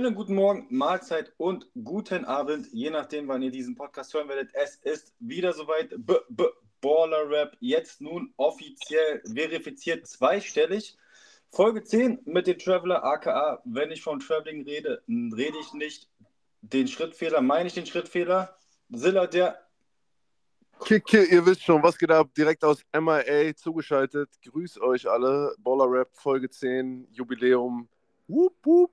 Schönen guten Morgen, Mahlzeit und guten Abend, je nachdem, wann ihr diesen Podcast hören werdet. Es ist wieder soweit. B -B Baller Rap, jetzt nun offiziell verifiziert zweistellig. Folge 10 mit dem Traveler, aka, wenn ich von Traveling rede, rede ich nicht den Schrittfehler, meine ich den Schrittfehler. Silla, der. Kicke, ihr wisst schon, was geht ab? Direkt aus MIA zugeschaltet. Grüß euch alle. Baller Rap, Folge 10, Jubiläum. Wup, wup.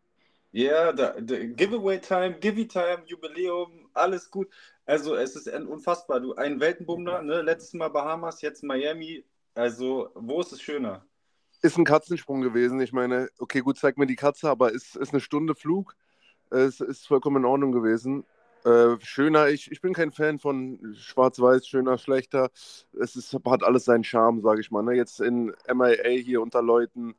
Ja, yeah, Giveaway Time, Give Time, Jubiläum, alles gut. Also es ist unfassbar. Du ein Weltenbummler, ne? Letztes Mal Bahamas, jetzt Miami. Also wo ist es schöner? Ist ein Katzensprung gewesen. Ich meine, okay, gut, zeig mir die Katze, aber es ist, ist eine Stunde Flug. Es ist vollkommen in Ordnung gewesen. Äh, schöner, ich, ich bin kein Fan von Schwarz-Weiß, schöner, schlechter. Es ist, hat alles seinen Charme, sage ich mal. Ne? Jetzt in MIA hier unter Leuten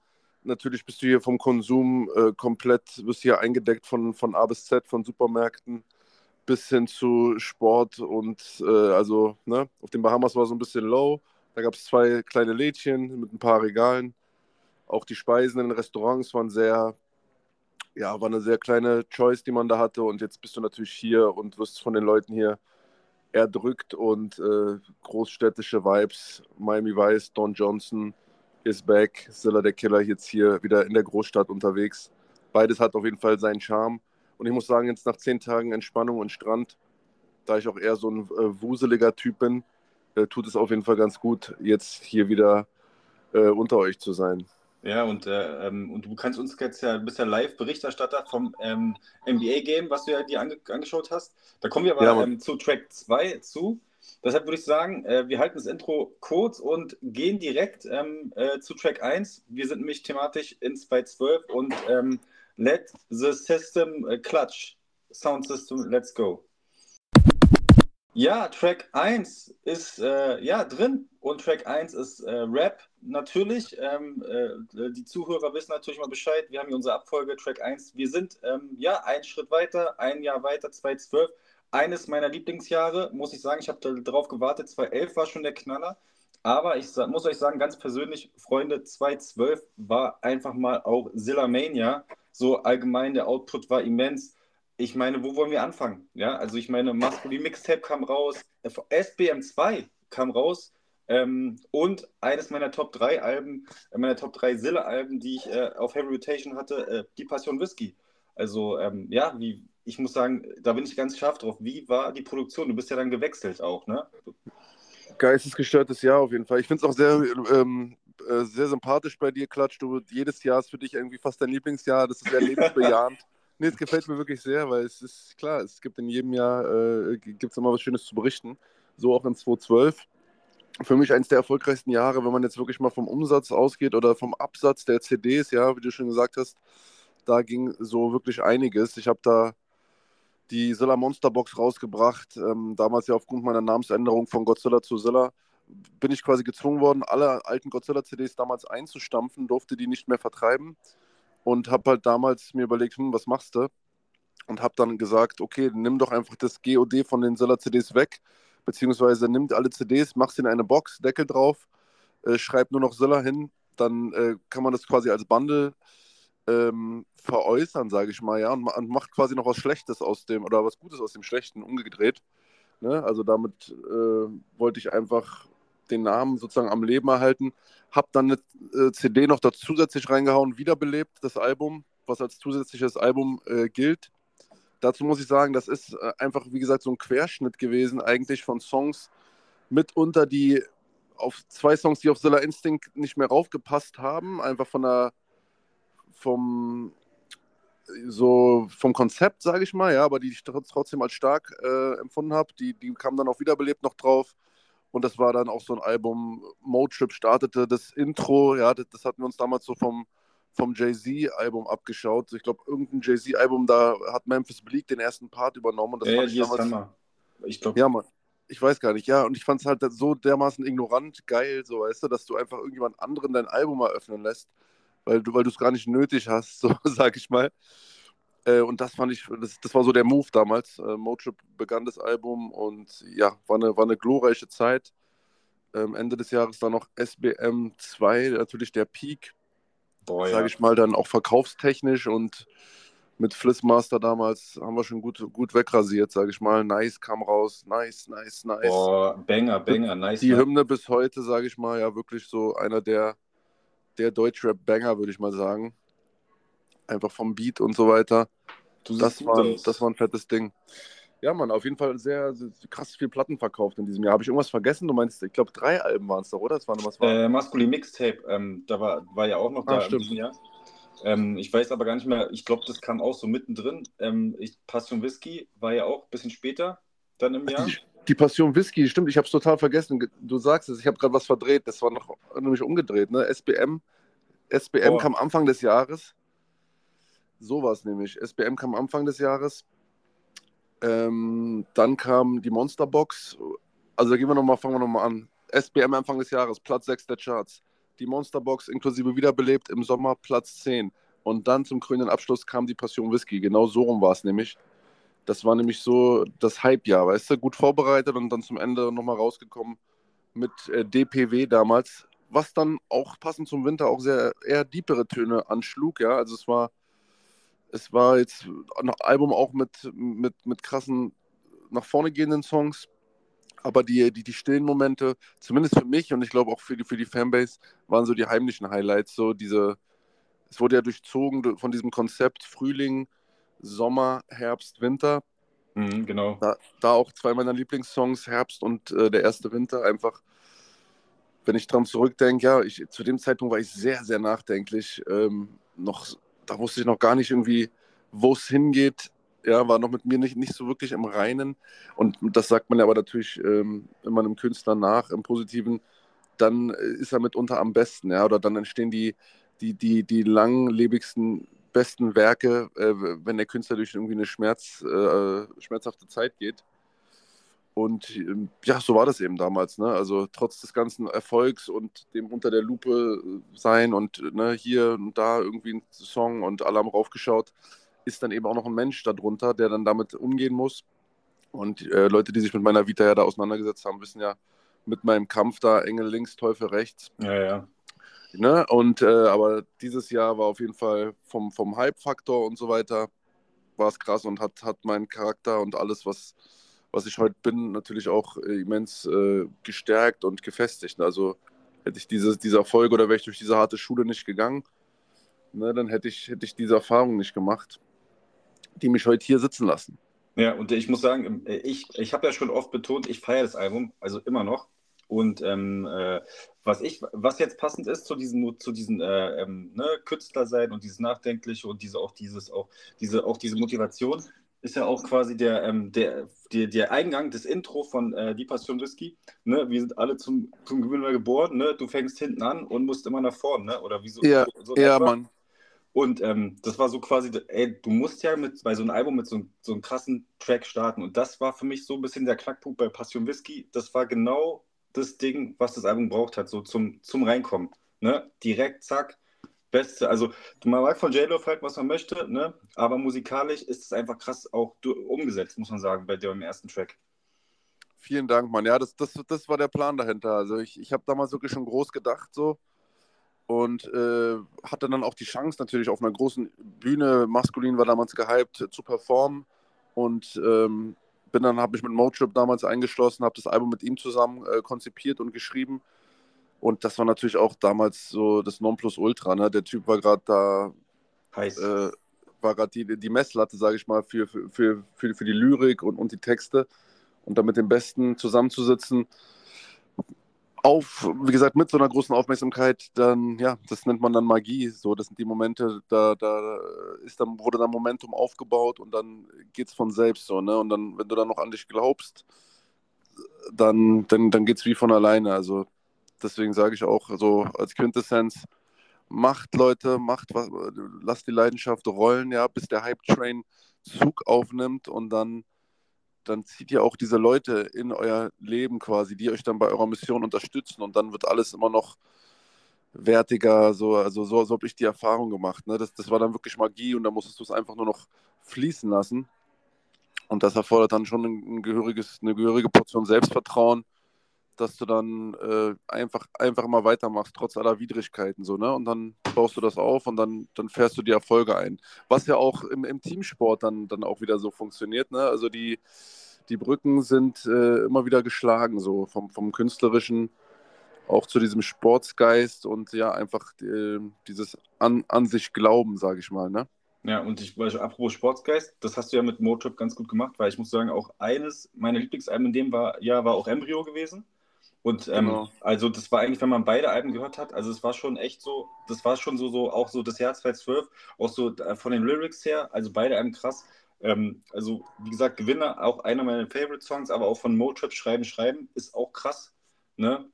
natürlich bist du hier vom Konsum äh, komplett, bist hier eingedeckt von, von A bis Z, von Supermärkten bis hin zu Sport und äh, also, ne, auf den Bahamas war so ein bisschen low. Da gab es zwei kleine Lädchen mit ein paar Regalen. Auch die Speisen in den Restaurants waren sehr, ja, war eine sehr kleine Choice, die man da hatte. Und jetzt bist du natürlich hier und wirst von den Leuten hier erdrückt und äh, großstädtische Vibes. Miami Vice, Don Johnson, is back. Zilla der Killer jetzt hier wieder in der Großstadt unterwegs. Beides hat auf jeden Fall seinen Charme. Und ich muss sagen, jetzt nach zehn Tagen Entspannung und Strand, da ich auch eher so ein äh, wuseliger Typ bin, äh, tut es auf jeden Fall ganz gut, jetzt hier wieder äh, unter euch zu sein. Ja, und, äh, ähm, und du kannst uns jetzt ja, bist ja Live-Berichterstatter vom ähm, NBA-Game, was du ja dir ange angeschaut hast. Da kommen wir aber ja, ähm, zu Track 2 zu. Deshalb würde ich sagen, äh, wir halten das Intro kurz und gehen direkt ähm, äh, zu Track 1. Wir sind nämlich thematisch in Spy 12 und ähm, let the system äh, clutch. Sound System, let's go. Ja, Track 1 ist äh, ja drin und Track 1 ist äh, Rap natürlich. Ähm, äh, die Zuhörer wissen natürlich mal Bescheid. Wir haben hier unsere Abfolge Track 1. Wir sind ähm, ja einen Schritt weiter, ein Jahr weiter, 2012 eines meiner Lieblingsjahre, muss ich sagen. Ich habe darauf gewartet. 2011 war schon der Knaller. Aber ich muss euch sagen, ganz persönlich, Freunde, 2012 war einfach mal auch Mania. So allgemein, der Output war immens. Ich meine, wo wollen wir anfangen? Ja, also ich meine, Maskulin Mixtape kam raus, SBM 2 kam raus. Ähm, und eines meiner Top 3 Alben, äh, meiner Top 3 Silla-Alben, die ich äh, auf Heavy Rotation hatte, äh, Die Passion Whisky. Also, ähm, ja, wie, ich muss sagen, da bin ich ganz scharf drauf. Wie war die Produktion? Du bist ja dann gewechselt auch, ne? Geistesgestörtes Jahr auf jeden Fall. Ich finde es auch sehr, ähm, äh, sehr sympathisch bei dir, Klatsch. Du, jedes Jahr ist für dich irgendwie fast dein Lieblingsjahr. Das ist sehr lebensbejahend. nee, es gefällt mir wirklich sehr, weil es ist klar, es gibt in jedem Jahr äh, gibt's immer was Schönes zu berichten. So auch in 2012. Für mich eines der erfolgreichsten Jahre, wenn man jetzt wirklich mal vom Umsatz ausgeht oder vom Absatz der CDs, ja, wie du schon gesagt hast, da ging so wirklich einiges. Ich habe da die Zilla Monster Box rausgebracht. Ähm, damals ja aufgrund meiner Namensänderung von Godzilla zu Zilla bin ich quasi gezwungen worden, alle alten Godzilla-CDs damals einzustampfen, durfte die nicht mehr vertreiben und habe halt damals mir überlegt, hm, was machst du? Und habe dann gesagt, okay, nimm doch einfach das GOD von den Zilla-CDs weg, beziehungsweise nimm alle CDs, mach sie in eine Box, Deckel drauf, äh, schreib nur noch Zilla hin, dann äh, kann man das quasi als Bundle ähm, veräußern, sage ich mal, ja, und, und, macht quasi noch was Schlechtes aus dem oder was Gutes aus dem Schlechten umgedreht. Ne? Also damit äh, wollte ich einfach den Namen sozusagen am Leben erhalten. Hab dann eine äh, CD noch da zusätzlich reingehauen, wiederbelebt, das Album, was als zusätzliches Album äh, gilt. Dazu muss ich sagen, das ist äh, einfach, wie gesagt, so ein Querschnitt gewesen, eigentlich von Songs mitunter, die auf zwei Songs, die auf Zilla Instinct nicht mehr raufgepasst haben, einfach von der vom so vom Konzept, sage ich mal, ja, aber die ich trotzdem als stark äh, empfunden habe. Die, die kam dann auch wiederbelebt noch drauf. Und das war dann auch so ein Album. Motrip startete das Intro, ja, das, das hatten wir uns damals so vom, vom Jay-Z-Album abgeschaut. Ich glaube, irgendein Jay-Z-Album, da hat Memphis Bleak den ersten Part übernommen. Und das ja, fand ja, ich damals, Ich glaube. Ja, Mann. Ich weiß gar nicht, ja. Und ich fand es halt so dermaßen ignorant geil, so weißt du, dass du einfach irgendjemand anderen dein Album eröffnen lässt weil du weil es gar nicht nötig hast, so sag ich mal. Äh, und das fand ich, das, das war so der Move damals. Äh, Motrip begann das Album und ja, war eine, war eine glorreiche Zeit. Ähm, Ende des Jahres dann noch SBM 2, natürlich der Peak. Sage ich mal, dann auch verkaufstechnisch und mit Flissmaster damals haben wir schon gut, gut wegrasiert, sage ich mal. Nice kam raus, nice, nice, nice. Boah, Banger, Banger, nice. Die Hymne bis heute, sage ich mal, ja wirklich so einer der, der Deutschrap-Banger, würde ich mal sagen. Einfach vom Beat und so weiter. Das war, das war ein fettes Ding. Ja, Mann, auf jeden Fall sehr, sehr krass viel Platten verkauft in diesem Jahr. Habe ich irgendwas vergessen? Du meinst, ich glaube, drei Alben waren es doch, oder? Das waren was war? Äh, Maskulin Mixtape, ähm, da war, war ja auch noch ah, da stimmt. in diesem Jahr. Ähm, ich weiß aber gar nicht mehr, ich glaube, das kam auch so mittendrin. Ähm, ich, Passion Whisky war ja auch ein bisschen später dann im Jahr. Die, Passion Whisky, stimmt, ich habe es total vergessen. Du sagst es, ich habe gerade was verdreht. Das war noch nämlich umgedreht, ne? SBM. SBM oh. kam Anfang des Jahres. So war es nämlich. SBM kam Anfang des Jahres. Ähm, dann kam die Monsterbox. Also gehen wir noch mal, fangen wir nochmal an. SBM Anfang des Jahres, Platz 6 der Charts die Monsterbox inklusive wiederbelebt im Sommer Platz 10. Und dann zum grünen Abschluss kam die Passion Whisky. Genau so rum war es nämlich. Das war nämlich so das Hype-Jahr, weißt du? Gut vorbereitet und dann zum Ende nochmal rausgekommen mit äh, DPW damals, was dann auch passend zum Winter auch sehr eher diepere Töne anschlug, ja. Also es war, es war jetzt ein Album auch mit, mit, mit krassen nach vorne gehenden Songs, aber die, die, die stillen Momente, zumindest für mich und ich glaube auch für die, für die Fanbase, waren so die heimlichen Highlights. So diese, es wurde ja durchzogen von diesem Konzept Frühling, Sommer, Herbst, Winter. Mhm, genau. Da, da, auch zwei meiner Lieblingssongs, Herbst und äh, der erste Winter, einfach, wenn ich dran zurückdenke, ja, ich, zu dem Zeitpunkt war ich sehr, sehr nachdenklich. Ähm, noch, da wusste ich noch gar nicht irgendwie, wo es hingeht ja, war noch mit mir nicht, nicht so wirklich im Reinen. Und das sagt man ja aber natürlich ähm, immer einem Künstler nach, im Positiven, dann äh, ist er mitunter am besten, ja, oder dann entstehen die, die, die, die langlebigsten, besten Werke, äh, wenn der Künstler durch irgendwie eine Schmerz, äh, schmerzhafte Zeit geht. Und ähm, ja, so war das eben damals. Ne? Also trotz des ganzen Erfolgs und dem unter der Lupe sein und ne, hier und da irgendwie ein Song und alle haben raufgeschaut, ist dann eben auch noch ein Mensch darunter, der dann damit umgehen muss. Und äh, Leute, die sich mit meiner Vita ja da auseinandergesetzt haben, wissen ja, mit meinem Kampf da Engel links, Teufel rechts. Ja, ja. Ne? Und äh, aber dieses Jahr war auf jeden Fall vom, vom Hype-Faktor und so weiter war es krass und hat, hat meinen Charakter und alles, was, was ich heute bin, natürlich auch äh, immens äh, gestärkt und gefestigt. Also hätte ich diese, diese Erfolge oder wäre ich durch diese harte Schule nicht gegangen, ne, dann hätte ich, hätte ich diese Erfahrung nicht gemacht die mich heute hier sitzen lassen. Ja, und ich muss sagen, ich, ich habe ja schon oft betont, ich feiere das Album, also immer noch. Und ähm, äh, was ich, was jetzt passend ist zu diesen, zu diesen äh, ähm, ne, Künstler sein und dieses Nachdenkliche und diese auch dieses, auch diese, auch diese Motivation, ist ja auch quasi der, ähm, der, der, der Eingang des Intro von äh, Die Passion Whisky. Ne? Wir sind alle zum, zum Gewinner geboren, ne? Du fängst hinten an und musst immer nach vorne, ne? Oder wieso? Ja, so ja Mann. Und ähm, das war so quasi, ey, du musst ja mit, bei so einem Album mit so, so einem krassen Track starten. Und das war für mich so ein bisschen der Knackpunkt bei Passion Whisky. Das war genau das Ding, was das Album braucht hat, so zum, zum Reinkommen. Ne? Direkt, zack, beste. Also, man mag von J-Lo halt, was man möchte, ne? aber musikalisch ist es einfach krass auch umgesetzt, muss man sagen, bei dem ersten Track. Vielen Dank, Mann. Ja, das, das, das war der Plan dahinter. Also, ich, ich habe damals wirklich schon groß gedacht, so und äh, hatte dann auch die Chance natürlich auf einer großen Bühne, maskulin war damals gehypt, zu performen und ähm, bin dann, habe mich mit Motrip damals eingeschlossen, habe das Album mit ihm zusammen äh, konzipiert und geschrieben und das war natürlich auch damals so das Nonplusultra, ne? der Typ war gerade da, heiß. Äh, war gerade die, die Messlatte, sage ich mal, für, für, für, für die Lyrik und, und die Texte und da mit dem Besten zusammenzusitzen, auf, wie gesagt, mit so einer großen Aufmerksamkeit, dann, ja, das nennt man dann Magie. So, das sind die Momente, da, da ist dann, wurde dann Momentum aufgebaut und dann geht es von selbst so, ne? Und dann, wenn du dann noch an dich glaubst, dann, dann, dann geht es wie von alleine. Also deswegen sage ich auch so als Quintessenz, macht Leute, macht was, lasst die Leidenschaft rollen, ja, bis der Hype-Train Zug aufnimmt und dann dann zieht ihr auch diese Leute in euer Leben quasi, die euch dann bei eurer Mission unterstützen und dann wird alles immer noch wertiger. So, also so, so habe ich die Erfahrung gemacht. Ne? Das, das war dann wirklich Magie und da musstest du es einfach nur noch fließen lassen. Und das erfordert dann schon ein, ein gehöriges, eine gehörige Portion Selbstvertrauen, dass du dann äh, einfach, einfach immer weitermachst, trotz aller Widrigkeiten. So, ne? Und dann baust du das auf und dann, dann fährst du die Erfolge ein. Was ja auch im, im Teamsport dann, dann auch wieder so funktioniert. Ne? Also die, die Brücken sind äh, immer wieder geschlagen, so vom, vom künstlerischen auch zu diesem Sportsgeist und ja, einfach äh, dieses an, an sich Glauben, sage ich mal. Ne? Ja, und ich, apropos Sportsgeist, das hast du ja mit Motrip ganz gut gemacht, weil ich muss sagen, auch eines meiner Lieblingsalben in dem war, ja, war auch Embryo gewesen. Und ähm, genau. also das war eigentlich, wenn man beide Alben gehört hat, also es war schon echt so, das war schon so, so auch so das Jahr 2012, auch so äh, von den Lyrics her, also beide Alben krass. Ähm, also wie gesagt, Gewinner, auch einer meiner Favorite Songs, aber auch von Motrip Schreiben, Schreiben ist auch krass. Ne?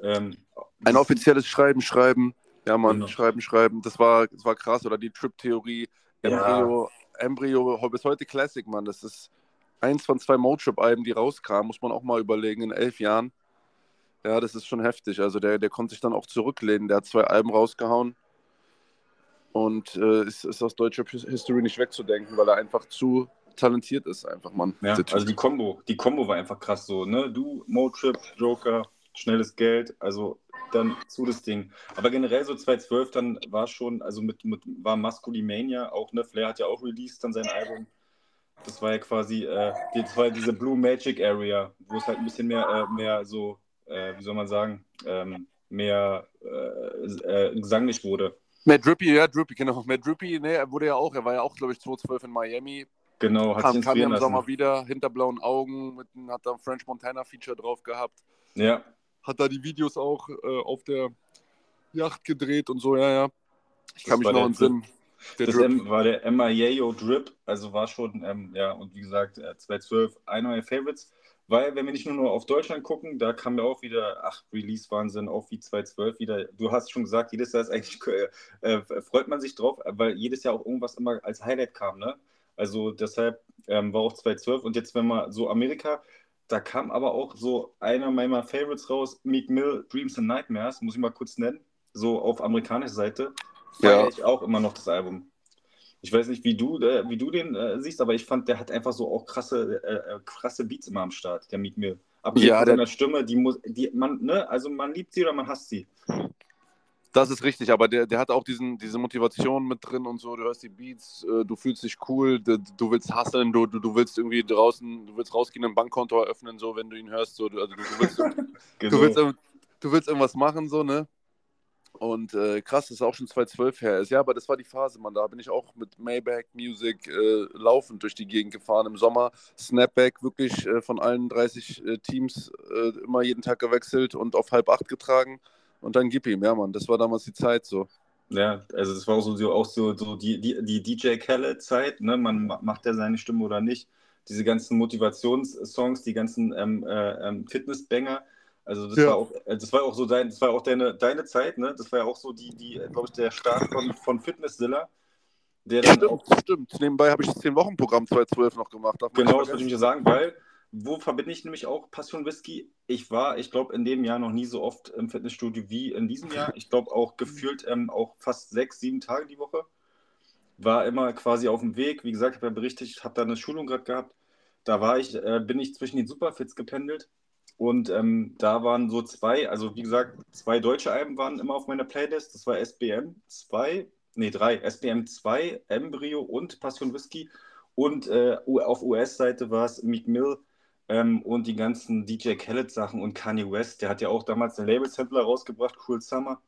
Ähm, Ein offizielles Schreiben, Schreiben. Ja, Mann, genau. Schreiben, Schreiben. Das war, das war krass. Oder die Trip-Theorie. Embryo, ja. Embryo, bis heute Classic, Mann. Das ist eins von zwei Motrip-Alben, die rauskamen. Muss man auch mal überlegen, in elf Jahren. Ja, das ist schon heftig. Also der, der konnte sich dann auch zurücklehnen. Der hat zwei Alben rausgehauen und äh, ist, ist aus deutscher History nicht wegzudenken, weil er einfach zu talentiert ist, einfach, Mann. Ja, also die Combo, die Combo war einfach krass so, ne? Du, Motrip, Joker, schnelles Geld, also dann zu das Ding. Aber generell so 2012 dann war schon, also mit, mit war Masculimania auch, ne? Flair hat ja auch released dann sein Album. Das war ja quasi, äh, das war diese Blue Magic Area, wo es halt ein bisschen mehr, äh, mehr so äh, wie soll man sagen, ähm, mehr äh, äh, gesanglich wurde. Matt Drippy, ja, Drippy, genau. Matt Drippy, ne, er wurde ja auch, er war ja auch, glaube ich, 2012 in Miami. Genau, hat kam, sich kam ja im Sommer wieder, hinter blauen Augen, mit, hat da ein French Montana Feature drauf gehabt. Ja. Hat da die Videos auch äh, auf der Yacht gedreht und so, ja, ja. Ich das kann mich noch entsinnen. Der das M war der Mayo Drip, also war schon, ähm, ja, und wie gesagt, 2012 äh, einer meiner Favorites. Weil, wenn wir nicht nur, nur auf Deutschland gucken, da kam ja auch wieder, ach, Release-Wahnsinn, auch wie 2012 wieder. Du hast schon gesagt, jedes Jahr ist eigentlich, äh, äh, freut man sich drauf, weil jedes Jahr auch irgendwas immer als Highlight kam, ne? Also deshalb ähm, war auch 2012 und jetzt, wenn man so Amerika, da kam aber auch so einer meiner Favorites raus, Meek Mill, Dreams and Nightmares, muss ich mal kurz nennen, so auf amerikanischer Seite. Feiere ja. ich auch immer noch das Album. Ich weiß nicht, wie du, äh, wie du den äh, siehst, aber ich fand, der hat einfach so auch krasse, äh, äh krasse Beats immer am Start, der Meek Mill. Aber ja, der seiner Stimme, die muss, die man, ne, also man liebt sie oder man hasst sie. Das ist richtig, aber der, der hat auch diesen, diese Motivation mit drin und so. Du hörst die Beats, äh, du fühlst dich cool, du, du willst hasseln, du, du, du willst irgendwie draußen, du willst rausgehen, ein Bankkonto eröffnen, so, wenn du ihn hörst. So, du, also du, du willst, genau. du, willst, du willst irgendwas machen, so, ne? Und äh, krass, das ist auch schon 2012 her ist. Ja, aber das war die Phase, man. Da bin ich auch mit Maybach Music äh, laufend durch die Gegend gefahren im Sommer. Snapback wirklich äh, von allen 30 äh, Teams äh, immer jeden Tag gewechselt und auf halb acht getragen. Und dann gib ihm, ja, Mann. Das war damals die Zeit so. Ja, also das war auch so, auch so, so die, die, die DJ Khaled-Zeit, ne? Man macht ja seine Stimme oder nicht. Diese ganzen Motivationssongs, die ganzen ähm, äh, ähm, Fitnessbanger also das ja. war auch, äh, das war auch so dein, das war auch deine, deine Zeit, ne? Das war ja auch so die, die, glaube ich, der Start von, von Fitnesszilla. Der dann stimmt, auch, stimmt. Nebenbei habe ich das 10-Wochen-Programm 2012 noch gemacht. Genau, das würde ich mir sagen, weil, wo verbinde ich nämlich auch Passion Whisky? Ich war, ich glaube, in dem Jahr noch nie so oft im Fitnessstudio wie in diesem Jahr. Ich glaube auch gefühlt ähm, auch fast sechs, sieben Tage die Woche. War immer quasi auf dem Weg. Wie gesagt, ich habe ja berichtet, ich habe da eine Schulung gerade gehabt. Da war ich, äh, bin ich zwischen den Superfits gependelt und ähm, da waren so zwei, also wie gesagt, zwei deutsche Alben waren immer auf meiner Playlist. Das war SBM 2, nee, 3, SBM 2, Embryo und Passion Whisky. Und äh, auf US-Seite war es Meek Mill ähm, und die ganzen DJ Khaled-Sachen und Kanye West. Der hat ja auch damals den Label-Sampler rausgebracht, Cool Summer.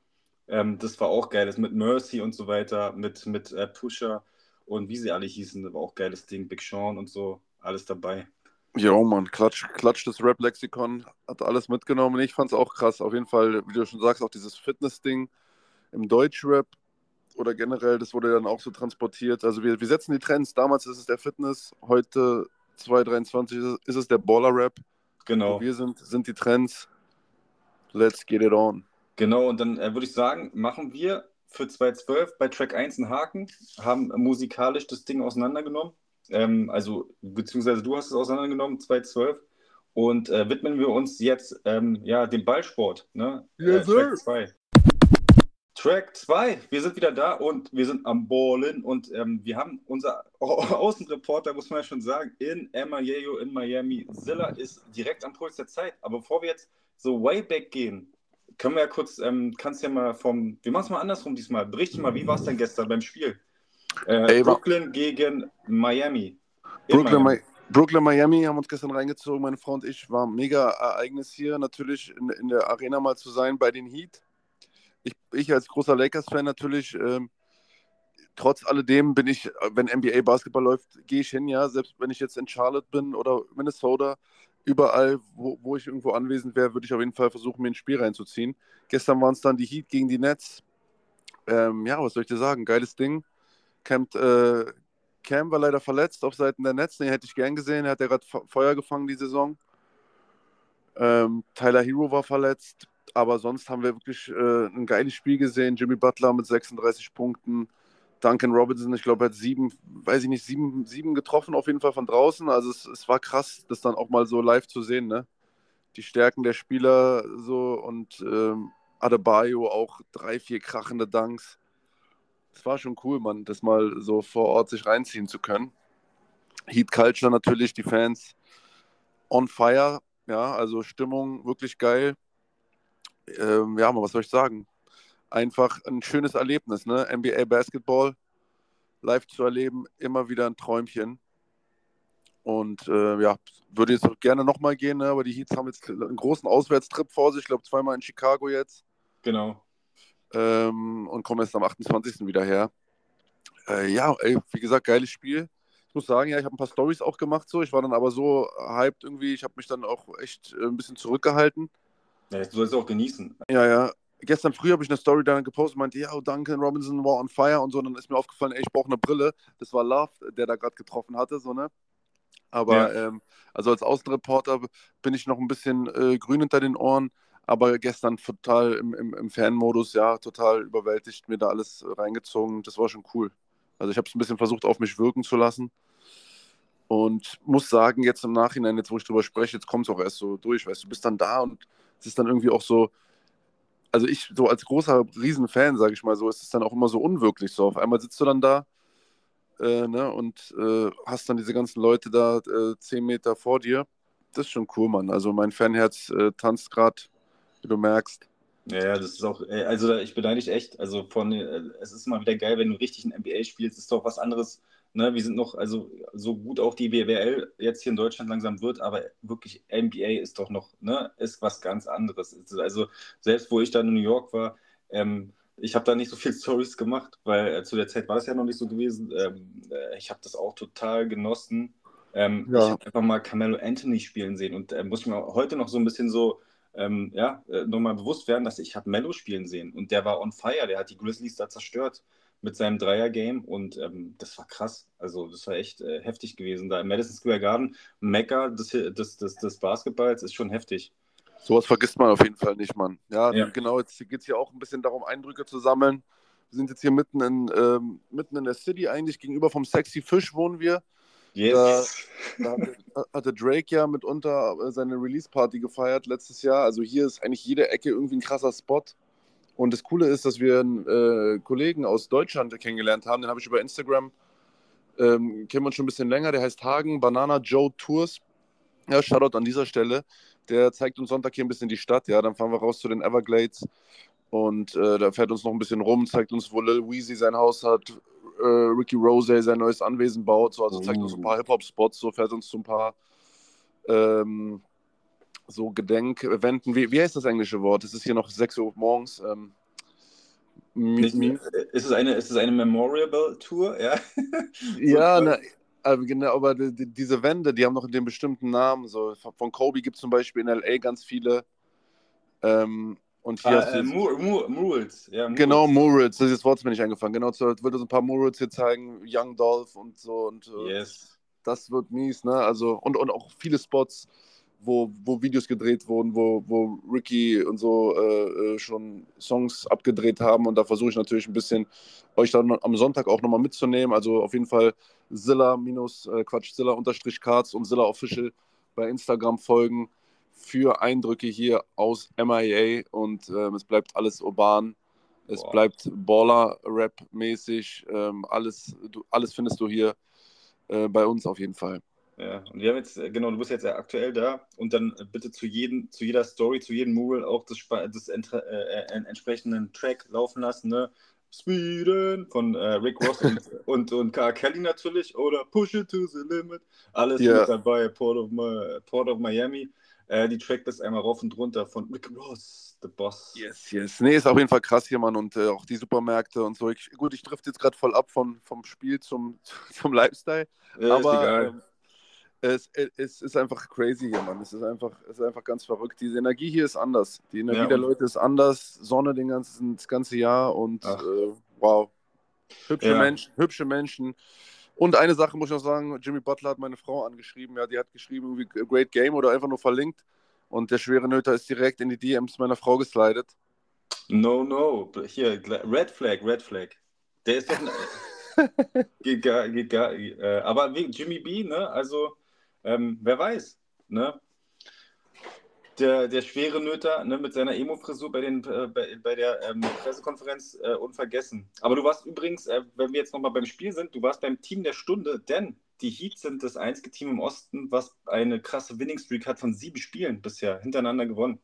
Ähm, das war auch geil, das mit Mercy und so weiter, mit, mit äh, Pusher und wie sie alle hießen, das war auch geiles Ding, Big Sean und so, alles dabei. Ja, Mann, Klatsch, Klatsch das Rap-Lexikon hat alles mitgenommen. Ich fand es auch krass. Auf jeden Fall, wie du schon sagst, auch dieses Fitness-Ding im Deutsch-Rap oder generell, das wurde dann auch so transportiert. Also wir, wir setzen die Trends. Damals ist es der Fitness, heute 2023 ist es der Baller-Rap. Genau. Wo wir sind, sind die Trends. Let's get it on. Genau, und dann äh, würde ich sagen, machen wir für 2012 bei Track 1 einen Haken, haben musikalisch das Ding auseinandergenommen ähm, also beziehungsweise du hast es auseinandergenommen, 2012. Und äh, widmen wir uns jetzt ähm, ja, dem Ballsport. Ne? Yes, äh, Track 2. Track 2, wir sind wieder da und wir sind am Ballen und ähm, wir haben unser Außenreporter, muss man ja schon sagen, in Emayeyo in Miami. Zilla ist direkt am Puls der Zeit. Aber bevor wir jetzt so way back gehen, können wir ja kurz, ähm, kannst ja mal vom, wir machen es mal andersrum diesmal. Berichte mal, wie war es denn gestern beim Spiel? Äh, Brooklyn gegen Miami. Brooklyn, Miami. Brooklyn, Miami haben uns gestern reingezogen, meine Frau und ich. War ein mega Ereignis hier, natürlich in, in der Arena mal zu sein bei den Heat. Ich, ich als großer Lakers-Fan natürlich, ähm, trotz alledem bin ich, wenn NBA Basketball läuft, gehe ich hin, ja. Selbst wenn ich jetzt in Charlotte bin oder Minnesota, überall, wo, wo ich irgendwo anwesend wäre, würde ich auf jeden Fall versuchen, mir ein Spiel reinzuziehen. Gestern waren es dann die Heat gegen die Nets. Ähm, ja, was soll ich dir sagen? Geiles Ding. Camp, äh, Cam war leider verletzt auf Seiten der Nets. Den hätte ich gern gesehen. Er hat ja gerade Feuer gefangen die Saison. Ähm, Tyler Hero war verletzt. Aber sonst haben wir wirklich äh, ein geiles Spiel gesehen. Jimmy Butler mit 36 Punkten. Duncan Robinson, ich glaube, hat sieben, weiß ich nicht, sieben, sieben getroffen auf jeden Fall von draußen. Also es, es war krass, das dann auch mal so live zu sehen, ne? Die Stärken der Spieler so und ähm, Adebayo auch drei, vier krachende Dunks es war schon cool, man, das mal so vor Ort sich reinziehen zu können. Heat Culture natürlich, die Fans on fire, ja, also Stimmung wirklich geil. Ähm, ja, was soll ich sagen? Einfach ein schönes Erlebnis, ne? NBA Basketball live zu erleben, immer wieder ein Träumchen. Und äh, ja, würde jetzt auch gerne nochmal gehen, ne? aber die Heats haben jetzt einen großen Auswärtstrip vor sich, ich glaube zweimal in Chicago jetzt. Genau ähm, und komme jetzt am 28. wieder her. Äh, ja, ey, wie gesagt, geiles Spiel. Ich muss sagen, ja, ich habe ein paar Stories auch gemacht, so. Ich war dann aber so hyped irgendwie. Ich habe mich dann auch echt äh, ein bisschen zurückgehalten. Ja, du sollst auch genießen. Ja, ja. Gestern früh habe ich eine Story dann gepostet und meinte, ja, oh, Duncan Robinson war on fire und so. Und dann ist mir aufgefallen, ey, ich brauche eine Brille. Das war Love, der da gerade getroffen hatte, so, ne? Aber ja. ähm, also als Außenreporter bin ich noch ein bisschen äh, grün hinter den Ohren aber gestern total im, im, im Fanmodus, ja, total überwältigt, mir da alles reingezogen. Das war schon cool. Also ich habe es ein bisschen versucht, auf mich wirken zu lassen. Und muss sagen, jetzt im Nachhinein, jetzt wo ich drüber spreche, jetzt kommt es auch erst so durch, weißt du, du bist dann da und es ist dann irgendwie auch so, also ich so als großer Riesenfan, sage ich mal so, ist es dann auch immer so unwirklich so. Auf einmal sitzt du dann da äh, ne, und äh, hast dann diese ganzen Leute da äh, zehn Meter vor dir. Das ist schon cool, Mann. Also mein Fanherz äh, tanzt gerade wie du merkst. Ja, das ist auch, äh, also ich beneide dich echt. Also von, äh, es ist immer wieder geil, wenn du richtig ein NBA spielst, ist doch was anderes. Ne? Wir sind noch, also so gut auch die BWL jetzt hier in Deutschland langsam wird, aber wirklich NBA ist doch noch, ne, ist was ganz anderes. Also selbst wo ich dann in New York war, ähm, ich habe da nicht so viel Stories gemacht, weil äh, zu der Zeit war das ja noch nicht so gewesen. Ähm, äh, ich habe das auch total genossen. Ähm, ja. Ich habe einfach mal Carmelo Anthony spielen sehen und äh, muss ich mir heute noch so ein bisschen so ähm, ja, äh, nochmal bewusst werden, dass ich habe Mello spielen sehen und der war on fire, der hat die Grizzlies da zerstört mit seinem Dreier-Game und ähm, das war krass. Also das war echt äh, heftig gewesen. Da im Madison Square Garden, Mecca des, des, des, des Basketballs ist schon heftig. Sowas vergisst man auf jeden Fall nicht, Mann. Ja, ja. genau, jetzt geht es hier auch ein bisschen darum, Eindrücke zu sammeln. Wir sind jetzt hier mitten in, ähm, mitten in der City eigentlich, gegenüber vom Sexy Fish wohnen wir. Yes. Da, da hatte, hatte, Drake ja mitunter äh, seine Release-Party gefeiert letztes Jahr. Also hier ist eigentlich jede Ecke irgendwie ein krasser Spot. Und das Coole ist, dass wir einen äh, Kollegen aus Deutschland kennengelernt haben. Den habe ich über Instagram, ähm, kennen wir uns schon ein bisschen länger. Der heißt Hagen Banana Joe Tours. Ja, Shoutout an dieser Stelle. Der zeigt uns Sonntag hier ein bisschen die Stadt. Ja, dann fahren wir raus zu den Everglades. Und äh, da fährt uns noch ein bisschen rum, zeigt uns, wo Lil Weezy sein Haus hat, äh, Ricky Rose sein neues Anwesen baut. So, also zeigt uns ein paar oh. Hip-Hop-Spots, so fährt uns zu ein paar ähm, so Gedenkeventen. Wie, wie heißt das englische Wort? Es ist hier noch 6 Uhr morgens. Ähm, ist, es eine, ist es eine Memorial Tour? Ja, ja na, also genau, aber die, diese Wände, die haben noch den bestimmten Namen. So, von Kobe gibt es zum Beispiel in LA ganz viele. Ähm, und hier ah, äh, Mur Mur Murals. Ja. Genau, Murals. Das, das Wort ist mir nicht eingefallen. Genau, so, würde so ein paar Murals hier zeigen. Young Dolph und so. Und, äh, yes. Das wird mies, ne? Also, und, und auch viele Spots, wo, wo Videos gedreht wurden, wo, wo Ricky und so äh, äh schon Songs abgedreht haben. Und da versuche ich natürlich ein bisschen euch dann am Sonntag auch nochmal mitzunehmen. Also auf jeden Fall Zilla minus, äh, Quatsch, Zilla unterstrich Cards und Zilla Official bei Instagram folgen für Eindrücke hier aus MIA und ähm, es bleibt alles urban. Es Boah. bleibt Baller-Rap-mäßig. Ähm, alles, alles findest du hier äh, bei uns auf jeden Fall. Ja, und wir haben jetzt, äh, genau, du bist jetzt ja aktuell da und dann äh, bitte zu, jedem, zu jeder Story, zu jedem Mural auch das, das äh, äh, entsprechenden Track laufen lassen, ne? Sweden von äh, Rick Ross und, und, und K. Kelly natürlich oder Push It to the Limit. Alles yeah. mit dabei, Port of, Port of Miami. Äh, die Tracklist einmal rauf und runter von Rick Ross, The Boss. Yes, yes. Nee, ist auf jeden Fall krass hier, Mann. Und äh, auch die Supermärkte und so. Ich, gut, ich drifte jetzt gerade voll ab von, vom Spiel zum, zum Lifestyle. Ja, aber ähm, es, es, ist einfach crazy hier, Mann. Es ist einfach, es ist einfach ganz verrückt. Diese Energie hier ist anders. Die Energie ja, der Leute ist anders. Sonne den ganzen, das ganze Jahr und äh, wow. Hübsche ja. Menschen, hübsche Menschen. Und eine Sache muss ich noch sagen: Jimmy Butler hat meine Frau angeschrieben. Ja, die hat geschrieben, irgendwie Great Game oder einfach nur verlinkt. Und der schwere Nöter ist direkt in die DMs meiner Frau geslidet. No, no. Hier, Red Flag, Red Flag. Der ist doch. geht gar, geht gar. Äh, aber wegen Jimmy B, ne? Also ähm, wer weiß, ne? Der, der schwere Nöter ne, mit seiner Emo-Frisur bei, äh, bei, bei der ähm, Pressekonferenz äh, unvergessen. Aber du warst übrigens, äh, wenn wir jetzt nochmal beim Spiel sind, du warst beim Team der Stunde, denn die Heat sind das einzige Team im Osten, was eine krasse Winning-Streak hat von sieben Spielen bisher hintereinander gewonnen.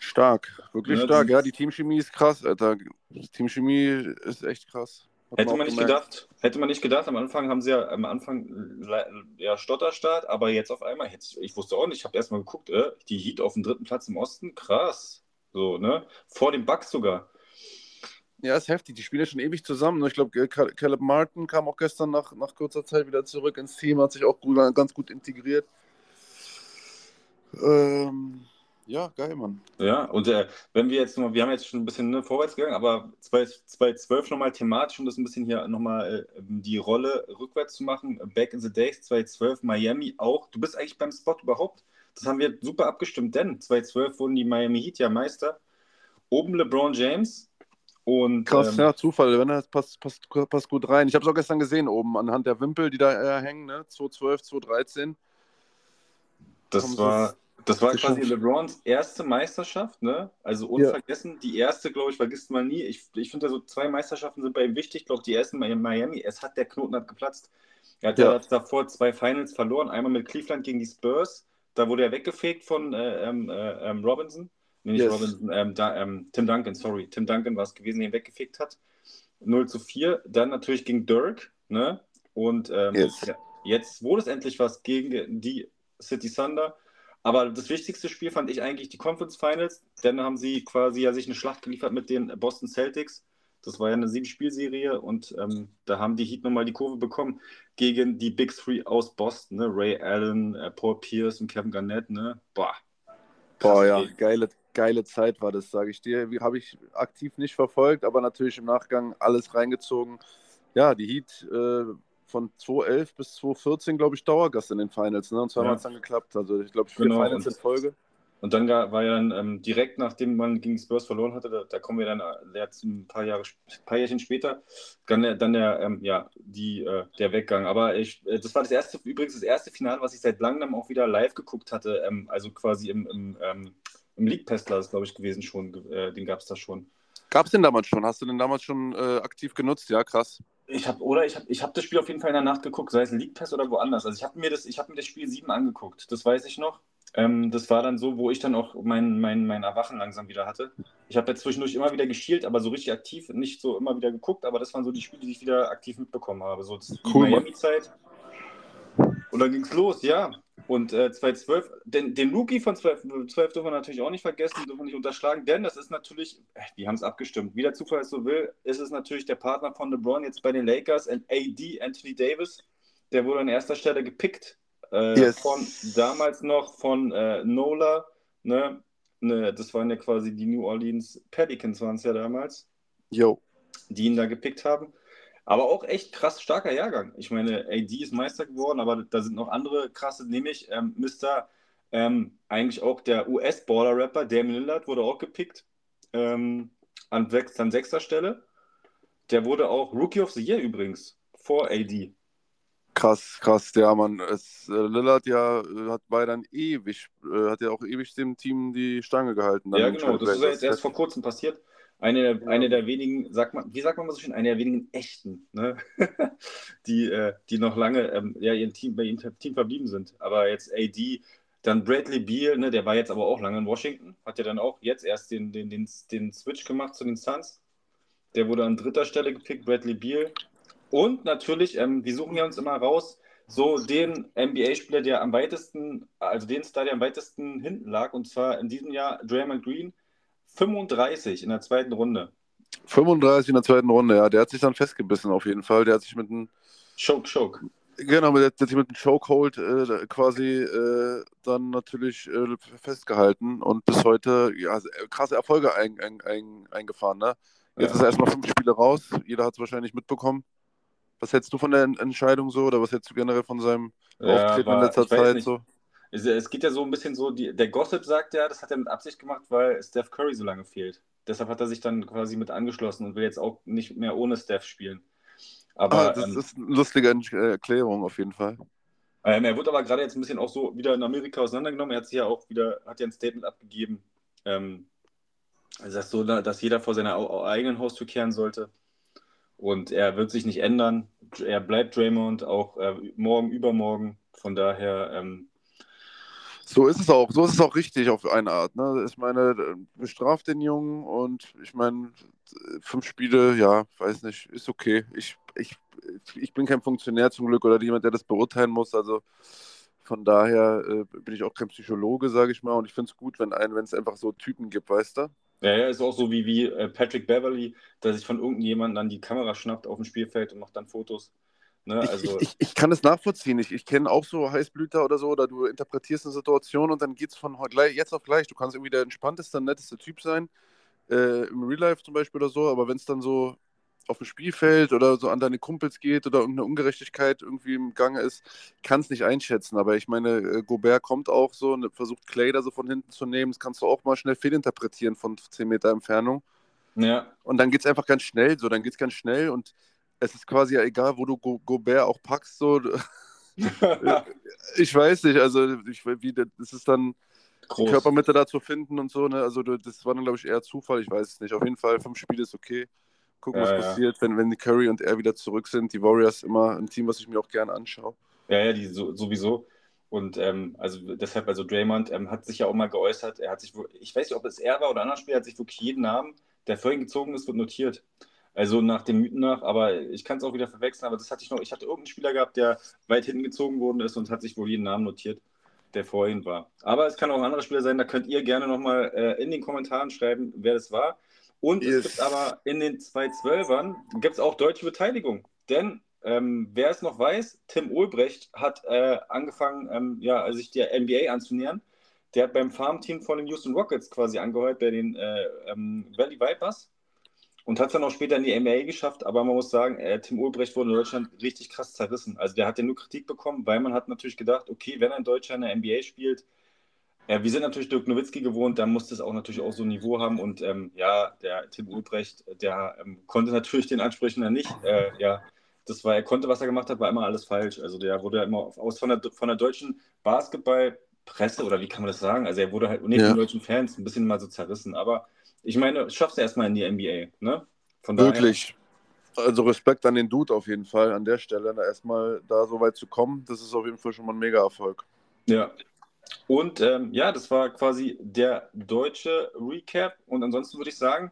Stark, wirklich ja, stark. Ja, die Teamchemie ist krass, Alter. Die Teamchemie ist echt krass. Hätte man nicht gedacht, hätte man nicht gedacht, am Anfang haben sie ja am Anfang ja Stotterstart, aber jetzt auf einmal, jetzt, ich wusste auch nicht, ich habe erstmal geguckt, äh, die Heat auf dem dritten Platz im Osten, krass. So, ne? Vor dem Bucks sogar. Ja, ist heftig. Die spielen ja schon ewig zusammen. Ich glaube, Caleb Martin kam auch gestern nach, nach kurzer Zeit wieder zurück ins Team, hat sich auch gut, ganz gut integriert. Ähm, ja, geil, Mann. Ja, und äh, wenn wir jetzt nochmal, wir haben jetzt schon ein bisschen ne, vorwärts gegangen, aber 2012 nochmal thematisch, um das ein bisschen hier nochmal äh, die Rolle rückwärts zu machen. Back in the Days 2012, Miami auch. Du bist eigentlich beim Spot überhaupt. Das haben wir super abgestimmt, denn 2012 wurden die Miami Heat ja Meister. Oben LeBron James und. Krass, ähm, ja, Zufall, wenn das passt, passt, passt gut rein. Ich habe es auch gestern gesehen oben anhand der Wimpel, die da äh, hängen, ne? 2012, 2013. Das war. Das war quasi LeBrons erste Meisterschaft, ne? Also unvergessen. Ja. Die erste, glaube ich, vergisst man nie. Ich, ich finde, so zwei Meisterschaften sind bei ihm wichtig. Ich glaube, die ersten in Miami, es hat der Knoten hat geplatzt. Er hat ja. davor zwei Finals verloren. Einmal mit Cleveland gegen die Spurs. Da wurde er weggefegt von äh, ähm, äh, ähm, Robinson. Nee, nicht yes. Robinson, ähm, da, ähm, Tim Duncan, sorry. Tim Duncan war es gewesen, der ihn weggefegt hat. 0 zu 4. Dann natürlich gegen Dirk, ne? Und ähm, yes. jetzt wurde es endlich was gegen die City Thunder. Aber das wichtigste Spiel fand ich eigentlich die Conference Finals, denn haben sie quasi ja sich eine Schlacht geliefert mit den Boston Celtics. Das war ja eine Sieben-Spielserie und ähm, da haben die Heat nochmal die Kurve bekommen gegen die Big Three aus Boston, ne? Ray Allen, äh, Paul Pierce und Kevin Garnett, ne? Boah. Boah, ja, geile, geile Zeit war das, sage ich dir. Habe ich aktiv nicht verfolgt, aber natürlich im Nachgang alles reingezogen. Ja, die Heat äh, von 2011 bis 2014, glaube ich, Dauergast in den Finals. Ne? Und zweimal ja. hat es dann geklappt. Also ich glaube, vier genau. Finals in Folge. Und dann war ja dann ähm, direkt nachdem man gegen Spurs verloren hatte, da, da kommen wir dann äh, jetzt ein paar Jahre, ein paar Jährchen später, dann der, dann der, ähm, ja, die, äh, der Weggang. Aber ich, äh, das war das erste, übrigens das erste Finale, was ich seit langem auch wieder live geguckt hatte, ähm, also quasi im, im, ähm, im League Pestler ist, glaube ich, gewesen schon, äh, den gab es da schon. Gab es den damals schon? Hast du den damals schon äh, aktiv genutzt? Ja, krass. Ich habe oder ich habe ich hab das Spiel auf jeden Fall in der Nacht geguckt, sei es League Pass oder woanders. Also ich habe mir das ich habe mir das Spiel 7 angeguckt, das weiß ich noch. Ähm, das war dann so, wo ich dann auch mein, mein, mein Erwachen langsam wieder hatte. Ich habe jetzt zwischendurch immer wieder geschielt, aber so richtig aktiv nicht so immer wieder geguckt, aber das waren so die Spiele, die ich wieder aktiv mitbekommen habe. So cool, Miami-Zeit. Und dann ging es los, ja. Und äh, 2012, den, den Rookie von 12, 12 dürfen wir natürlich auch nicht vergessen, dürfen wir nicht unterschlagen, denn das ist natürlich, die haben es abgestimmt, wie der Zufall es so will, ist es natürlich der Partner von LeBron jetzt bei den Lakers, und AD, Anthony Davis, der wurde an erster Stelle gepickt, äh, yes. von damals noch von äh, Nola, ne? ne? das waren ja quasi die New Orleans Pelicans, waren es ja damals, jo. die ihn da gepickt haben. Aber auch echt krass starker Jahrgang. Ich meine, AD ist Meister geworden, aber da sind noch andere krasse, nämlich ähm, Mr. Ähm, eigentlich auch der US-Baller-Rapper Damian Lillard wurde auch gepickt ähm, an, sechs, an sechster Stelle. Der wurde auch Rookie of the Year übrigens vor AD. Krass, krass, ja, Mann. Es, äh, Lillard ja äh, hat bei dann ewig, äh, hat ja auch ewig dem Team die Stange gehalten. Ja, genau, das ist ja jetzt erst vor kurzem passiert. Eine, ja. eine der wenigen, sagt man, wie sagt man mal so schön, eine der wenigen echten, ne? die, äh, die noch lange ähm, ja, ihren Team, bei ihrem Team verblieben sind. Aber jetzt AD, dann Bradley Beal, ne, der war jetzt aber auch lange in Washington, hat ja dann auch jetzt erst den, den, den, den Switch gemacht zu den Suns. Der wurde an dritter Stelle gepickt, Bradley Beal. Und natürlich, ähm, wir suchen ja uns immer raus, so den NBA-Spieler, der am weitesten, also den Star, der am weitesten hinten lag, und zwar in diesem Jahr Draymond Green, 35 in der zweiten Runde. 35 in der zweiten Runde, ja. Der hat sich dann festgebissen auf jeden Fall. Der hat sich mit einem Choke, Choke. Genau, der hat sich mit einem Chokehold äh, quasi äh, dann natürlich äh, festgehalten und bis heute ja, krasse Erfolge ein, ein, ein, eingefahren. Ne? Jetzt ja. ist er erstmal fünf Spiele raus. Jeder hat es wahrscheinlich mitbekommen. Was hältst du von der Entscheidung so oder was hältst du generell von seinem ja, Auftreten in letzter Zeit so? Es, geht ja so ein bisschen so, die, der Gossip sagt ja, das hat er mit Absicht gemacht, weil Steph Curry so lange fehlt. Deshalb hat er sich dann quasi mit angeschlossen und will jetzt auch nicht mehr ohne Steph spielen. Aber, ah, das ähm, ist eine lustige Erklärung auf jeden Fall. Ähm, er wird aber gerade jetzt ein bisschen auch so wieder in Amerika auseinandergenommen. Er hat sich ja auch wieder, hat ja ein Statement abgegeben, ähm, also das so, dass jeder vor seiner eigenen Haustür kehren sollte. Und er wird sich nicht ändern. Er bleibt Draymond auch äh, morgen, übermorgen. Von daher. Ähm, so ist es auch. So ist es auch richtig auf eine Art. Ne? Ich meine, bestraft den Jungen und ich meine, fünf Spiele, ja, weiß nicht, ist okay. Ich, ich, ich bin kein Funktionär zum Glück oder jemand, der das beurteilen muss. Also von daher äh, bin ich auch kein Psychologe, sage ich mal. Und ich finde es gut, wenn es einfach so Typen gibt, weißt du? Ja, ja, ist auch so wie, wie äh, Patrick Beverly, der sich von irgendjemandem dann die Kamera schnappt auf dem Spielfeld und macht dann Fotos. Ne? Also, ich, ich, ich, kann es nachvollziehen. Ich, ich kenne auch so Heißblüter oder so, oder du interpretierst eine Situation und dann geht es von gleich, jetzt auf gleich. Du kannst irgendwie der entspannteste, netteste Typ sein, äh, im Real Life zum Beispiel oder so, aber wenn es dann so auf dem Spielfeld oder so an deine Kumpels geht oder irgendeine Ungerechtigkeit irgendwie im Gange ist, kann es nicht einschätzen. Aber ich meine, äh, Gobert kommt auch so und versucht Clay da so von hinten zu nehmen. Das kannst du auch mal schnell fehlinterpretieren von 10 Meter Entfernung. Ja. Und dann geht es einfach ganz schnell. So, dann geht es ganz schnell und es ist quasi ja egal, wo du Go Gobert auch packst. So. ich weiß nicht, also ich, wie, das ist dann Groß. die Körpermitte da zu finden und so. Ne? Also das war dann, glaube ich, eher Zufall. Ich weiß es nicht. Auf jeden Fall, fünf Spiele ist okay gucken, ja, was ja. passiert, wenn, wenn die Curry und er wieder zurück sind. Die Warriors immer ein Team, was ich mir auch gerne anschaue. Ja, ja, die so, sowieso. Und ähm, also deshalb, also Draymond ähm, hat sich ja auch mal geäußert, er hat sich, ich weiß nicht, ob es er war oder ein anderer Spieler, hat sich wirklich jeden Namen, der vorhin gezogen ist, wird notiert. Also nach den Mythen nach, aber ich kann es auch wieder verwechseln, aber das hatte ich noch, ich hatte irgendeinen Spieler gehabt, der weit hinten gezogen worden ist und hat sich wohl jeden Namen notiert, der vorhin war. Aber es kann auch ein anderer Spieler sein, da könnt ihr gerne nochmal äh, in den Kommentaren schreiben, wer das war. Und yes. es gibt aber in den 212ern gibt es auch deutsche Beteiligung. Denn ähm, wer es noch weiß, Tim Ulbrecht hat äh, angefangen, ähm, ja, sich der NBA anzunähern. Der hat beim Farmteam von den Houston Rockets quasi angehört, bei den äh, ähm, Valley Vipers. Und hat es dann auch später in die NBA geschafft. Aber man muss sagen, äh, Tim Ulbrecht wurde in Deutschland richtig krass zerrissen. Also der hat ja nur Kritik bekommen, weil man hat natürlich gedacht, okay, wenn ein Deutscher in der NBA spielt, ja, wir sind natürlich Dirk Nowitzki gewohnt, da musste es auch natürlich auch so ein Niveau haben. Und ähm, ja, der Tim Ulbrecht, der ähm, konnte natürlich den Ansprüchen dann nicht. Äh, ja, das war, er konnte, was er gemacht hat, war immer alles falsch. Also der wurde ja immer aus von der, von der deutschen Basketballpresse, oder wie kann man das sagen? Also er wurde halt neben ja. den deutschen Fans ein bisschen mal so zerrissen. Aber ich meine, schaffst du erstmal in die NBA, ne? Von Wirklich. Also Respekt an den Dude auf jeden Fall an der Stelle, erstmal da so weit zu kommen, das ist auf jeden Fall schon mal ein Mega-Erfolg. Ja, und ähm, ja, das war quasi der deutsche Recap. Und ansonsten würde ich sagen,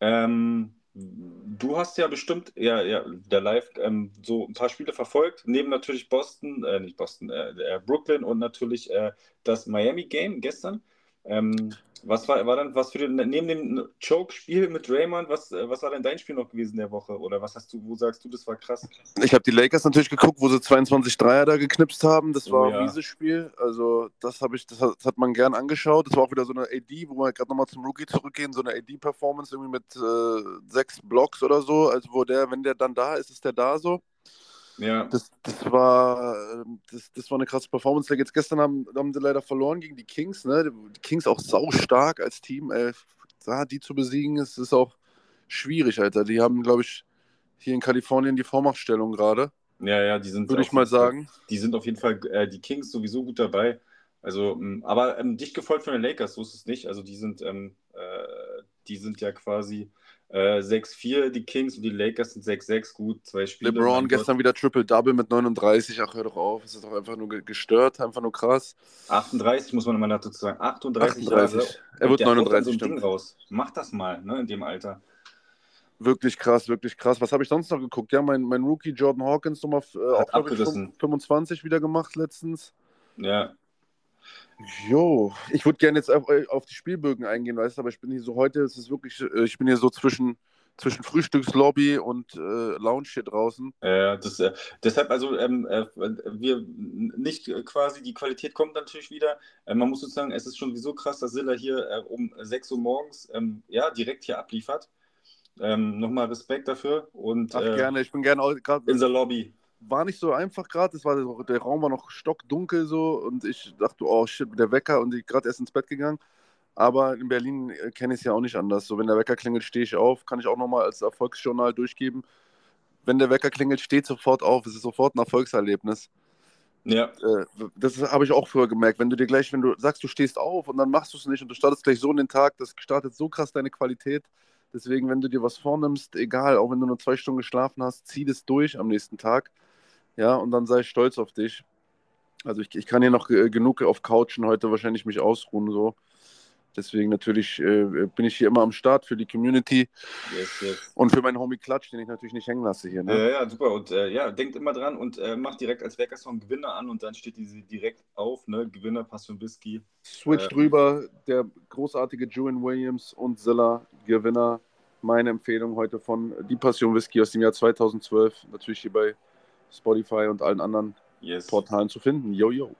ähm, du hast ja bestimmt, ja, ja, der Live ähm, so ein paar Spiele verfolgt, neben natürlich Boston, äh, nicht Boston, äh, äh Brooklyn und natürlich äh, das Miami Game gestern. Ähm, was war, war dann, was für den, neben dem Choke-Spiel mit Draymond, was, was war denn dein Spiel noch gewesen der Woche? Oder was hast du, wo sagst du, das war krass? Ich habe die Lakers natürlich geguckt, wo sie 22 Dreier da geknipst haben. Das war oh, ja. ein mieses Spiel. Also, das habe ich, das hat, das hat, man gern angeschaut. Das war auch wieder so eine AD, wo wir gerade nochmal zum Rookie zurückgehen, so eine AD-Performance irgendwie mit äh, sechs Blocks oder so. Also, wo der, wenn der dann da ist, ist der da so. Ja. Das, das, war, ähm, das, das war eine krasse Performance. Jetzt gestern haben, haben sie leider verloren gegen die Kings. Ne? Die Kings auch sau stark als Team. Ey. Da, die zu besiegen, ist, ist auch schwierig, Alter. Die haben, glaube ich, hier in Kalifornien die Vormachtstellung gerade. Ja, ja, die sind. Würde ich mal sagen. Die sind auf jeden Fall, äh, die Kings sowieso gut dabei. Also, ähm, aber ähm, dicht gefolgt von den Lakers, so ist es nicht. Also, die sind, ähm, äh, die sind ja quasi Äh, 6-4 die Kings und die Lakers sind 6-6. Gut, zwei Spiele. LeBron gestern wieder Triple-Double mit 39. Ach, hör doch auf. Es ist doch einfach nur gestört, einfach nur krass. 38 muss man immer dazu sagen. 38, 38. Jahre. Er wird 39. So Ding raus. Mach das mal, ne, in dem Alter. Wirklich krass, wirklich krass. Was habe ich sonst noch geguckt? Ja, mein, mein Rookie Jordan Hawkins nochmal äh, auch, ich, 25 wieder gemacht letztens. Ja. Jo, ich würde gerne jetzt auf, auf, die Spielbögen eingehen, weißt du, aber ich bin hier so heute, es ist wirklich, äh, ich bin hier so zwischen, zwischen Frühstückslobby und äh, Lounge hier draußen. Ja, das, äh, deshalb, also ähm, äh, wir nicht quasi, die Qualität kommt natürlich wieder. Äh, man muss sozusagen, es ist schon so krass, dass Silla hier äh, um 6 Uhr morgens ähm, ja, direkt hier abliefert. Ähm, Nochmal Respekt dafür. Und, Ach, gerne, ich bin gerne gerade in der Lobby war nicht so einfach gerade. Der, der Raum war noch stockdunkel so und ich dachte, oh shit, der Wecker und ich gerade erst ins Bett gegangen. Aber in Berlin äh, kenne ich es ja auch nicht anders. So, wenn der Wecker klingelt, stehe ich auf. Kann ich auch nochmal als Erfolgsjournal durchgeben. Wenn der Wecker klingelt, steht sofort auf. Es ist sofort ein Erfolgserlebnis. Ja. Äh, das habe ich auch früher gemerkt. Wenn du dir gleich, wenn du sagst, du stehst auf und dann machst du es nicht und du startest gleich so in den Tag, das startet so krass deine Qualität. Deswegen, wenn du dir was vornimmst, egal, auch wenn du nur zwei Stunden geschlafen hast, zieh das durch am nächsten Tag ja, und dann sei ich stolz auf dich. Also ich, ich kann hier noch äh, genug auf Couchen heute wahrscheinlich mich ausruhen, so. Deswegen natürlich äh, bin ich hier immer am Start für die Community yes, yes. und für meinen Homie Klatsch, den ich natürlich nicht hängen lasse hier. Ne? Ja, ja, super. Und äh, ja, denkt immer dran und äh, macht direkt als Weckersong Gewinner an und dann steht diese direkt auf, ne? Gewinner, Pass für Whisky. Switch äh, drüber, der großartige Julian Williams und Zilla, Gewinner. Meine Empfehlung heute von Die Passion Whisky aus dem Jahr 2012, natürlich hier bei Spotify und allen anderen yes. Portalen zu finden. Yo, yo.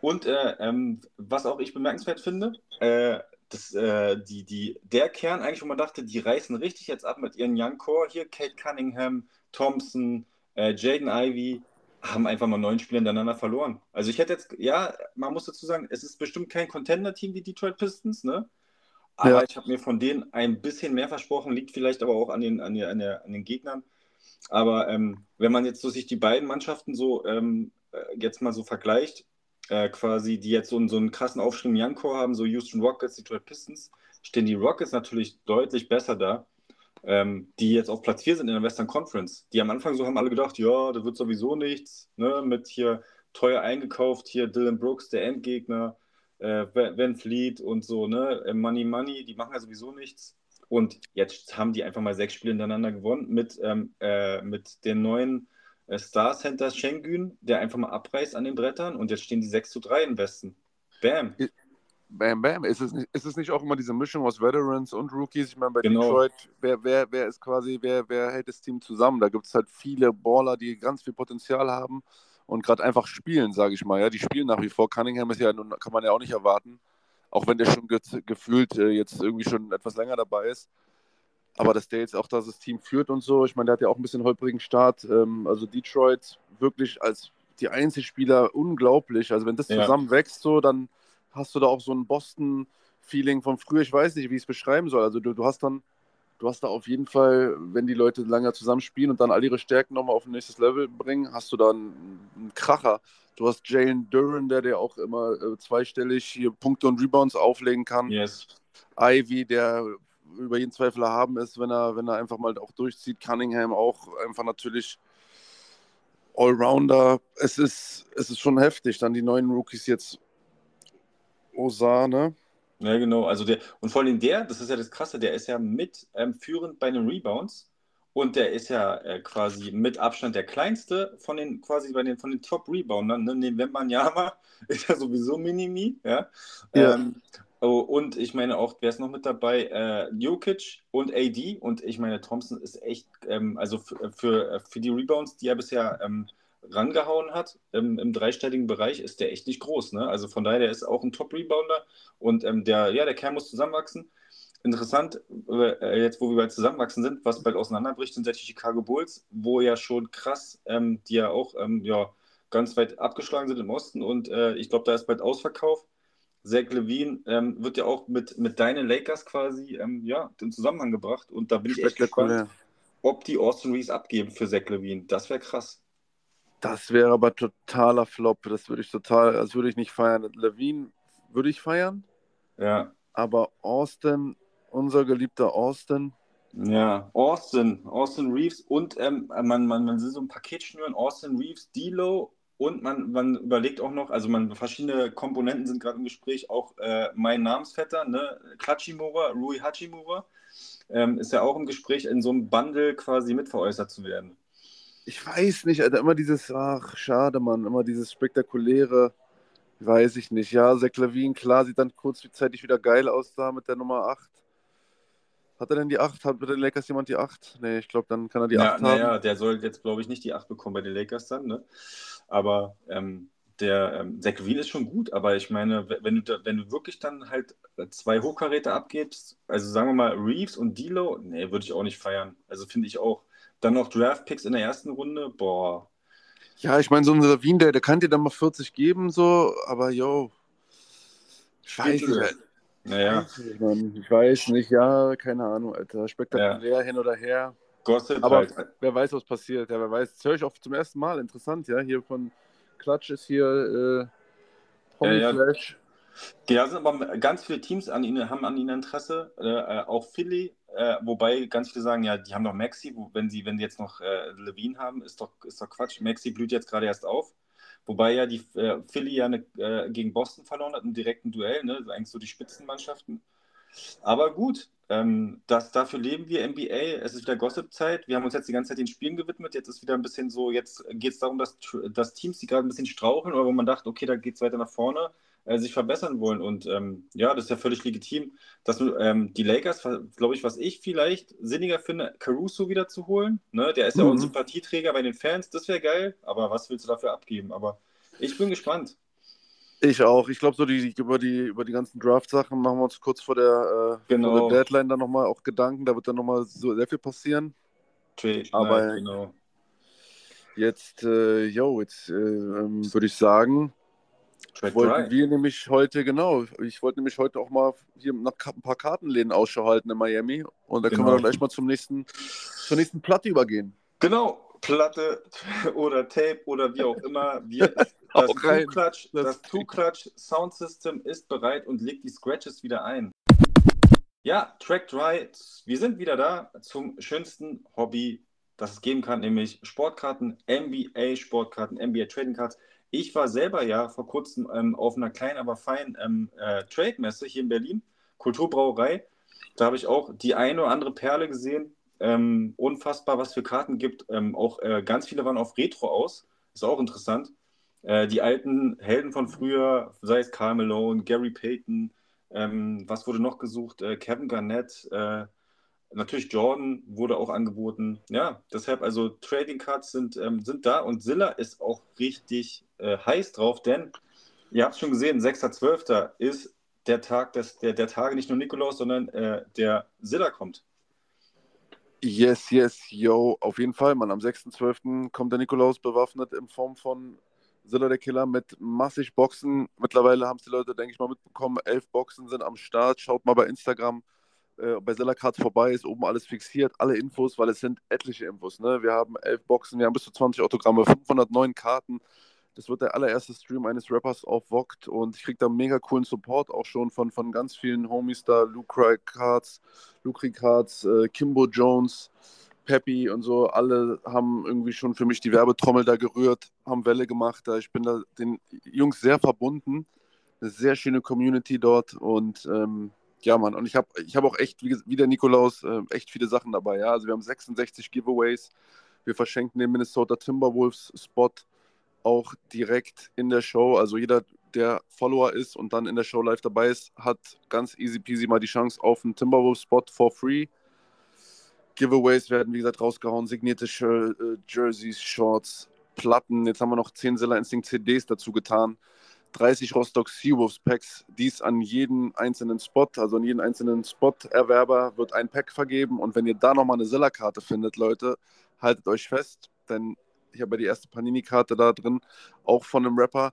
Und äh, ähm, was auch ich bemerkenswert finde, äh, das, äh, die, die, der Kern eigentlich, wo man dachte, die reißen richtig jetzt ab mit ihren Young Core hier, Kate Cunningham, Thompson, äh, Jaden Ivey, haben einfach mal neun Spiele hintereinander verloren. Also ich hätte jetzt, ja, man muss dazu sagen, es ist bestimmt kein Contender-Team, die Detroit Pistons, ne? Aber ja. ich habe mir von denen ein bisschen mehr versprochen, liegt vielleicht aber auch an den, an, den, an, der, an den Gegnern. Aber ähm, wenn man jetzt so sich die beiden Mannschaften so ähm, äh, jetzt mal so vergleicht, äh, quasi, die jetzt so, so einen krassen Aufschwung im Young haben, so Houston Rockets, Detroit Pistons, stehen die Rockets natürlich deutlich besser da, ähm, die jetzt auf Platz 4 sind in der Western Conference. Die am Anfang so haben alle gedacht, ja, da wird sowieso nichts, ne, mit hier teuer eingekauft, hier Dylan Brooks, der Endgegner, äh, Van Fleet und so, ne, äh, Money Money, die machen ja sowieso nichts. Und jetzt haben die einfach mal sechs Spiele hintereinander gewonnen mit, ähm, äh, mit den neuen äh, Star Center Schengen, der einfach mal abreißt an den Brettern und jetzt stehen die 6 zu 3 im Westen. Bam. Bam, bam. Ist es, nicht, ist es nicht auch immer diese Mischung aus Veterans und Rookies? Ich meine, bei genau. Detroit, wer, wer, wer ist quasi, wer, wer hält das Team zusammen? Da gibt es halt viele Baller, die ganz viel Potenzial haben und gerade einfach spielen, sage ich mal. Ja, die spielen nach wie vor. Cunningham ist ja, kann man ja auch nicht erwarten auch wenn der schon ge gefühlt äh, jetzt irgendwie schon etwas länger dabei ist. Aber dass der jetzt auch das Team führt und so, ich meine, der hat ja auch ein bisschen holprigen Start. Ähm, also Detroit wirklich als die Einzelspieler unglaublich. Also wenn das ja. zusammen wächst, so, dann hast du da auch so ein Boston-Feeling von früher. Ich weiß nicht, wie ich es beschreiben soll. Also du, du hast dann du hast da auf jeden Fall, wenn die Leute lange zusammen spielen und dann all ihre Stärken nochmal auf ein nächstes Level bringen, hast du da einen, einen Kracher. Du hast Jalen Duran, der dir auch immer äh, zweistellig hier Punkte und Rebounds auflegen kann. Yes. Ivy, der über jeden Zweifel erhaben ist, wenn er, wenn er einfach mal auch durchzieht. Cunningham auch einfach natürlich Allrounder. Es ist, es ist schon heftig. Dann die neuen Rookies jetzt. Osane. Ja, genau. Also der, und vor allem der, das ist ja das Krasse, der ist ja mit ähm, führend bei den Rebounds und der ist ja äh, quasi mit Abstand der kleinste von den quasi bei den von den Top Reboundern. Ne? Den Wembanyama ist ja sowieso Minimi, ja. ja. Ähm, oh, und ich meine auch, wer ist noch mit dabei? Äh, Jokic und AD und ich meine Thompson ist echt, ähm, also für, für, für die Rebounds, die er bisher ähm, rangehauen hat im, im dreistelligen Bereich, ist der echt nicht groß. Ne? Also von daher, der ist auch ein Top-Rebounder und ähm, der, ja, der Kern muss zusammenwachsen. Interessant, äh, jetzt wo wir bald zusammenwachsen sind, was bald auseinanderbricht, sind die Chicago Bulls, wo ja schon krass, ähm, die ja auch ähm, ja, ganz weit abgeschlagen sind im Osten und äh, ich glaube, da ist bald Ausverkauf. Zach Levine ähm, wird ja auch mit, mit deinen Lakers quasi ähm, ja, in Zusammenhang gebracht und da bin ich echt gespannt, ob die Austin Reeves abgeben für Zach Levine. Das wäre krass. Das wäre aber totaler Flop. Das würde ich total, das würde ich nicht feiern. Levine würde ich feiern. Ja. Aber Austin, unser geliebter Austin, Ja, Austin, Austin Reeves und ähm, man, man, man will so ein Paket schnüren, Austin Reeves, D'Lo und man, man überlegt auch noch, also man verschiedene Komponenten sind gerade im Gespräch, auch äh, mein Namensvetter, ne, Klachimura, Rui Hachimura, ähm, ist ja auch im Gespräch, in so einem Bundle quasi mitveräußert zu werden. Ich weiß nicht, Alter, immer dieses, ach, schade, Mann, immer dieses spektakuläre, weiß ich nicht. Ja, Levine, klar, sieht dann kurzzeitig wieder geil aus da mit der Nummer 8. Hat er denn die 8? Hat bei den Lakers jemand die 8? Nee, ich glaube, dann kann er die ja, 8 naja, haben. der soll jetzt, glaube ich, nicht die 8 bekommen bei den Lakers dann, ne? Aber ähm, der ähm, Zach Levine ist schon gut, aber ich meine, wenn du, da, wenn du wirklich dann halt zwei Hochkaräter abgibst, also sagen wir mal Reeves und D'Lo, nee, würde ich auch nicht feiern. Also finde ich auch. Dann noch Draft-Picks in der ersten Runde, boah. Ja, ich meine, so ein Levine, der, der kann dir dann mal 40 geben, so, aber yo. Ich Naja, Weiß nicht, Mann. Ich weiß nicht, ja, keine Ahnung, Alter. Spektakulär hin oder her. Gossip Aber halt. wer weiß, was passiert. Ja, wer weiß. Das höre ich auch zum ersten Mal. Interessant, ja. Hier von Klatsch ist hier äh, Tommy Ja, ja. Flash. Ja, sind aber ganz viele Teams an ihnen, haben an ihnen Interesse, äh, äh, auch Philly, äh, wobei ganz viele sagen, ja, die haben doch Maxi, wenn sie, wenn sie jetzt noch äh, Levine haben, ist doch, ist doch Quatsch. Maxi blüht jetzt gerade erst auf. Wobei ja die äh, Philly ja eine, äh, gegen Boston verloren hat, im direkten Duell, ne? Eigentlich so die Spitzenmannschaften. Aber gut, ähm, das, dafür leben wir NBA. Es ist wieder Gossip-Zeit. Wir haben uns jetzt die ganze Zeit den Spielen gewidmet. Jetzt ist wieder ein bisschen so, jetzt geht es darum, dass, dass Teams, die gerade ein bisschen straucheln oder wo man dachte, okay, da geht es weiter nach vorne, äh, sich verbessern wollen. Und ähm, ja, das ist ja völlig legitim. Dass ähm, die Lakers, glaube ich, was ich vielleicht sinniger finde, Caruso wieder zu holen. Ne? Der ist ja auch ein Mhm. Sympathieträger bei den Fans. Das wäre geil. Aber was willst du dafür abgeben? Aber ich bin gespannt. Ich auch. Ich glaube, so die, über, die, über die ganzen Draft-Sachen machen wir uns kurz vor der, äh, Genau. vor der Deadline dann nochmal auch Gedanken. Da wird dann nochmal so sehr viel passieren. Trade, Aber- Night, genau. Jetzt, äh, yo, jetzt äh, ähm, würde ich sagen, Trade wollten Dry. wir nämlich heute, genau, ich wollte nämlich heute auch mal hier nach ein paar Kartenläden Ausschau halten in Miami. Und da können wir Genau. dann gleich mal zum nächsten, zur nächsten Platte übergehen. Genau, Platte oder Tape oder wie auch immer. Wir, das. Two-Clutch Das das Two-Clutch Sound System ist bereit und legt die Scratches wieder ein. Ja, Track Dry, wir sind wieder da zum schönsten Hobby, das es geben kann, nämlich Sportkarten, NBA Sportkarten, NBA Trading Cards. Ich war selber ja vor kurzem ähm, auf einer kleinen, aber feinen ähm, äh, Trade-Messe hier in Berlin, Kulturbrauerei. Da habe ich auch die eine oder andere Perle gesehen. Ähm, unfassbar, was für Karten gibt. Ähm, auch äh, ganz viele waren auf Retro aus. Ist auch interessant. Äh, die alten Helden von früher, sei es Karl Malone, Gary Payton, ähm, was wurde noch gesucht? Äh, Kevin Garnett, äh, natürlich Jordan wurde auch angeboten. Ja, deshalb, also Trading Cards sind, ähm, sind da und Zilla ist auch richtig äh, heiß drauf, denn ihr habt es schon gesehen, 6.12. ist der Tag des, der, der Tage nicht nur Nikolaus, sondern äh, der Zilla kommt. Yes, yes, yo, auf jeden Fall, Mann. Am 6.12. kommt der Nikolaus bewaffnet in Form von Zilla der Killer mit massig Boxen. Mittlerweile haben es die Leute, denke ich mal, mitbekommen. Elf Boxen sind am Start. Schaut mal bei Instagram äh, bei Zilla Cards vorbei, ist oben alles fixiert, alle Infos, weil es sind etliche Infos. Ne? Wir haben elf Boxen, wir haben bis zu 20 Autogramme, 509 Karten. Das wird der allererste Stream eines Rappers auf Vogt und ich kriege da mega coolen Support auch schon von, von ganz vielen Homies da, Lucry Cards, Lucry Cards, äh, Kimbo Jones, Peppy und so. Alle haben irgendwie schon für mich die Werbetrommel da gerührt, haben Welle gemacht. Da ich bin da den Jungs sehr verbunden. Eine sehr schöne Community dort und ähm, ja, Mann. Und ich habe ich hab auch echt, wie, wie der Nikolaus, äh, echt viele Sachen dabei. Ja, also wir haben 66 Giveaways. Wir verschenken den Minnesota Timberwolves Spot auch direkt in der Show. Also jeder, der Follower ist und dann in der Show live dabei ist, hat ganz easy peasy mal die Chance auf einen Timberwolves Spot for free. Giveaways werden, wie gesagt, rausgehauen. Signierte äh, Jerseys, Shorts, Platten. Jetzt haben wir noch 10 Zilla Instinct CDs dazu getan. 30 Rostock Seawolves Packs, dies an jeden einzelnen Spot, also an jeden einzelnen Spot-Erwerber wird ein Pack vergeben und wenn ihr da nochmal eine Zilla-Karte findet, Leute, haltet euch fest, denn ich habe ja die erste Panini-Karte da drin, auch von einem Rapper,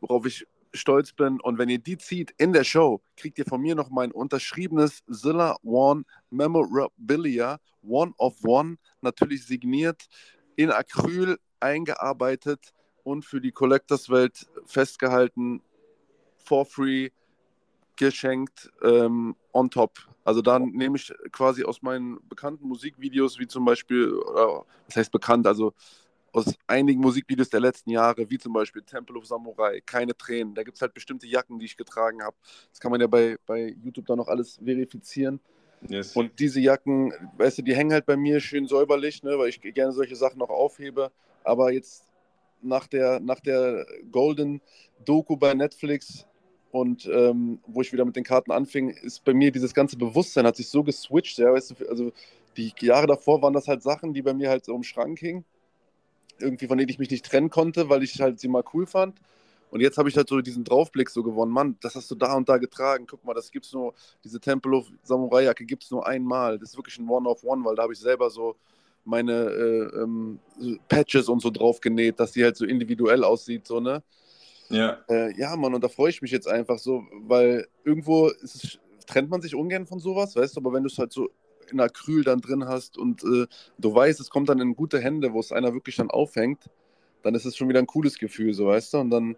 worauf ich stolz bin und wenn ihr die zieht in der Show, kriegt ihr von mir noch mein unterschriebenes Zilla One Memorabilia, One of One, natürlich signiert, in Acryl eingearbeitet, und für die Collectors-Welt festgehalten, for free, geschenkt ähm, on top. Also da nehme ich quasi aus meinen bekannten Musikvideos, wie zum Beispiel, oder, was heißt bekannt, also aus einigen Musikvideos der letzten Jahre, wie zum Beispiel Temple of Samurai, keine Tränen. Da gibt es halt bestimmte Jacken, die ich getragen habe. Das kann man ja bei, bei YouTube dann noch alles verifizieren. Yes. Und diese Jacken, weißt du, die hängen halt bei mir schön säuberlich, ne, weil ich gerne solche Sachen noch aufhebe. Aber jetzt nach der, nach der Golden Doku bei Netflix und ähm, wo ich wieder mit den Karten anfing, ist bei mir dieses ganze Bewusstsein hat sich so geswitcht. Ja, weißt du, also die Jahre davor waren das halt Sachen, die bei mir halt so im Schrank hingen. Irgendwie, von denen ich mich nicht trennen konnte, weil ich halt sie mal cool fand. Und jetzt habe ich halt so diesen Draufblick so gewonnen. Mann, das hast du da und da getragen. Guck mal, das gibt's nur, diese Temple of Samurai Jacke gibt es nur einmal. Das ist wirklich ein One-of-One, weil da habe ich selber so meine äh, ähm, Patches und so drauf genäht, dass die halt so individuell aussieht, so, ne? Ja. Äh, ja, Mann, und da freue ich mich jetzt einfach so, weil irgendwo es, trennt man sich ungern von sowas, weißt du, aber wenn du es halt so in Acryl dann drin hast und äh, du weißt, es kommt dann in gute Hände, wo es einer wirklich dann aufhängt, dann ist es schon wieder ein cooles Gefühl, so weißt du, und dann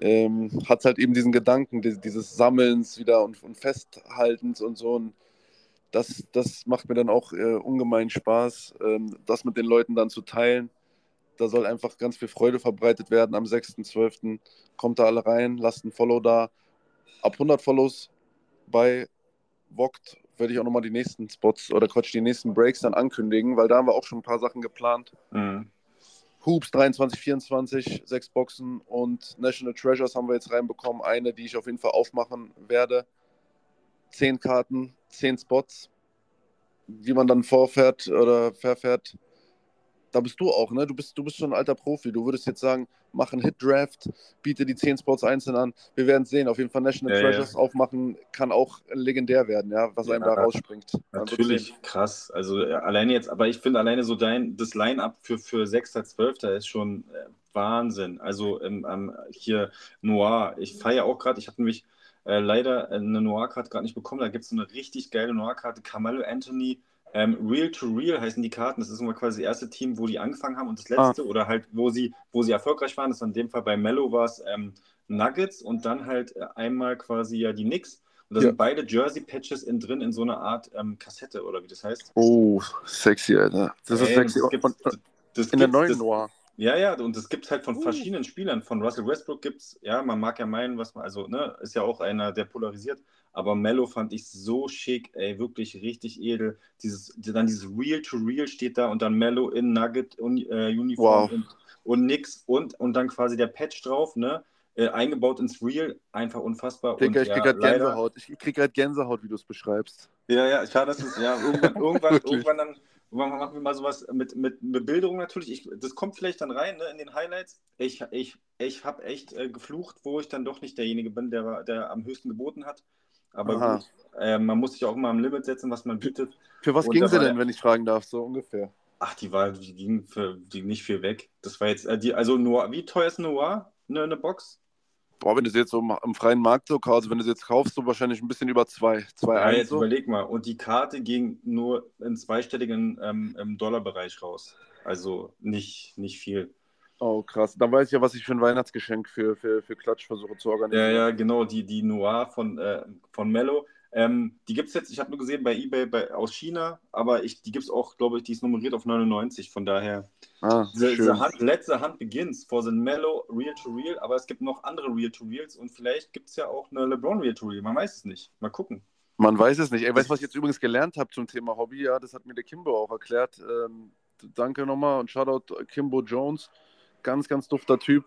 ähm, hat es halt eben diesen Gedanken dieses Sammelns wieder und, und Festhaltens und so und das, das macht mir dann auch äh, ungemein Spaß, ähm, das mit den Leuten dann zu teilen. Da soll einfach ganz viel Freude verbreitet werden. Am 6.12. kommt da alle rein, lasst ein Follow da. Ab 100 Follows bei Vogt werde ich auch nochmal die nächsten Spots oder Quatsch, die nächsten Breaks dann ankündigen, weil da haben wir auch schon ein paar Sachen geplant. Mhm. Hoops 23, 24, sechs Boxen und National Treasures haben wir jetzt reinbekommen. Eine, die ich auf jeden Fall aufmachen werde. Zehn Karten, zehn Spots, wie man dann vorfährt oder verfährt. Da bist du auch, ne? Du bist, du bist schon ein alter Profi. Du würdest jetzt sagen, mach einen Hit-Draft, biete die zehn Spots einzeln an. Wir werden sehen. Auf jeden Fall National ja, Treasures ja. aufmachen kann auch legendär werden, ja, was ja, einem da rausspringt. Natürlich, krass. Also alleine jetzt, aber ich finde alleine so dein, das Line-Up für, für 6.12. ist schon äh, Wahnsinn. Also ähm, ähm, hier Noir. Ich feiere auch gerade, ich habe nämlich äh, leider eine Noir-Karte gerade nicht bekommen. Da gibt es eine richtig geile Noir-Karte. Carmelo Anthony, ähm, Real to Real heißen die Karten. Das ist immer quasi das erste Team, wo die angefangen haben und das letzte ah. oder halt, wo sie, wo sie erfolgreich waren. Das war in dem Fall bei Mello war es ähm, Nuggets und dann halt äh, einmal quasi ja die Knicks. Und da ja. sind beide Jersey-Patches in drin in so einer Art ähm, Kassette oder wie das heißt. Oh, sexy, Alter. Das ist sexy. Das gibt's, das, das in der neuen das, Noir. Ja, ja, und es gibt halt von verschiedenen Spielern. Von Russell Westbrook gibt es, ja, man mag ja meinen, was man, also, ne, ist ja auch einer, der polarisiert. Aber Mello fand ich so schick, ey, wirklich richtig edel. Dieses, dann dieses Real to Real steht da und dann Mello in Nugget und, äh, Uniform wow. und, und nix und, und dann quasi der Patch drauf, ne? Äh, eingebaut ins Real, einfach unfassbar. Digga, ich krieg ja, gerade Gänsehaut. Ich krieg gerade Gänsehaut, wie du es beschreibst. Ja, ja, schade, dass es, ja, irgendwann, irgendwann, irgendwann dann machen wir mal sowas mit, mit Bebilderung natürlich. Ich, das kommt vielleicht dann rein ne, in den Highlights. Ich, ich, ich habe echt äh, geflucht, wo ich dann doch nicht derjenige bin, der, der am höchsten geboten hat. Aber Aha. gut, äh, man muss sich auch immer am Limit setzen, was man bietet. Für was ging sie denn, wenn ich fragen darf, so ungefähr? Ach, die war, die ging für die nicht viel weg. Das war jetzt, äh, die, also Noir, wie teuer ist Noir? Eine, eine Box? Boah, wenn du es jetzt so im freien Markt so kaufst, wenn du es jetzt kaufst, so wahrscheinlich ein bisschen über zwei. zwei ja, jetzt so. überleg mal. Und die Karte ging nur in zweistelligen ähm, Dollarbereich raus. Also nicht, nicht viel. Oh, krass. Dann weiß ich ja, was ich für ein Weihnachtsgeschenk für, für, für Klatsch versuche zu organisieren. Ja, ja, genau. Die, die Noir von, äh, von Mello. Ähm, die gibt es jetzt, ich habe nur gesehen bei eBay bei, aus China, aber ich, die gibt es auch, glaube ich, die ist nummeriert auf 99. Von daher, ah, the, the Hand, letzte Hand begins for the Mellow Real to Real, aber es gibt noch andere Real to Reals und vielleicht gibt es ja auch eine LeBron Real to Real. Man weiß es nicht. Mal gucken. Man weiß es nicht. Ey, weißt du, was ich jetzt übrigens gelernt habe zum Thema Hobby? Ja, das hat mir der Kimbo auch erklärt. Ähm, danke nochmal und Shoutout Kimbo Jones. Ganz, ganz dufter Typ.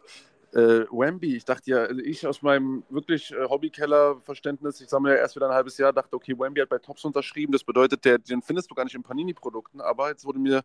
Äh, Wemby, ich dachte ja, also ich aus meinem wirklich äh, Hobbykeller-Verständnis, ich sammle ja erst wieder ein halbes Jahr, dachte, okay, Wemby hat bei Tops unterschrieben, das bedeutet, der, den findest du gar nicht in Panini-Produkten, aber jetzt wurde mir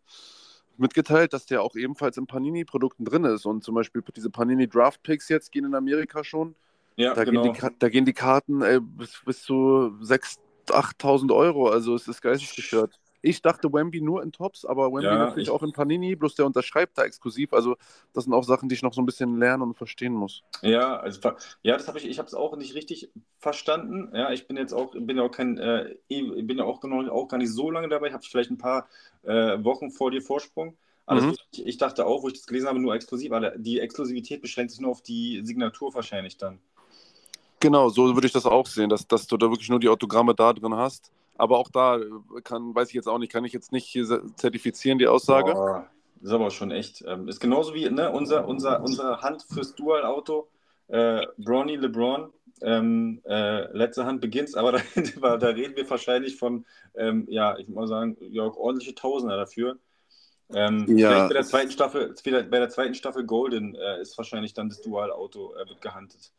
mitgeteilt, dass der auch ebenfalls in Panini-Produkten drin ist und zum Beispiel diese Panini Draft Picks jetzt gehen in Amerika schon. Ja, da, genau. gehen, die, da gehen die Karten ey, bis, bis zu 6.000, 8.000 Euro, also es ist geistesgestört. Ich dachte Wemby nur in Tops, aber Wemby ja, natürlich ich... auch in Panini, bloß der unterschreibt da exklusiv. Also das sind auch Sachen, die ich noch so ein bisschen lernen und verstehen muss. Ja, also ja, das habe ich, ich habe es auch nicht richtig verstanden. Ja, ich bin jetzt auch, bin ja auch kein, äh, bin ja auch, noch, auch gar nicht so lange dabei, habe vielleicht ein paar äh, Wochen vor dir Vorsprung. Mhm. ich, ich, dachte auch, wo ich das gelesen habe, nur exklusiv, aber die Exklusivität beschränkt sich nur auf die Signatur wahrscheinlich dann. Genau, so würde ich das auch sehen, dass, dass du da wirklich nur die Autogramme da drin hast. Aber auch da äh, kann, weiß ich jetzt auch nicht, kann ich jetzt nicht hier zertifizieren, die Aussage. Boah, ist aber schon echt. Ähm, ist genauso wie ne, unser, unser, unsere Hand fürs Dual-Auto. Äh, Bronny LeBron, ähm, äh, letzte Hand beginnt, aber da, da, reden wir wahrscheinlich von, ähm, ja, ich muss mal sagen, ja, ordentliche Tausender dafür. Ähm, ja. Bei der zweiten Staffel, bei der zweiten Staffel Golden äh, ist wahrscheinlich dann das Dual-Auto äh, wird gehandelt.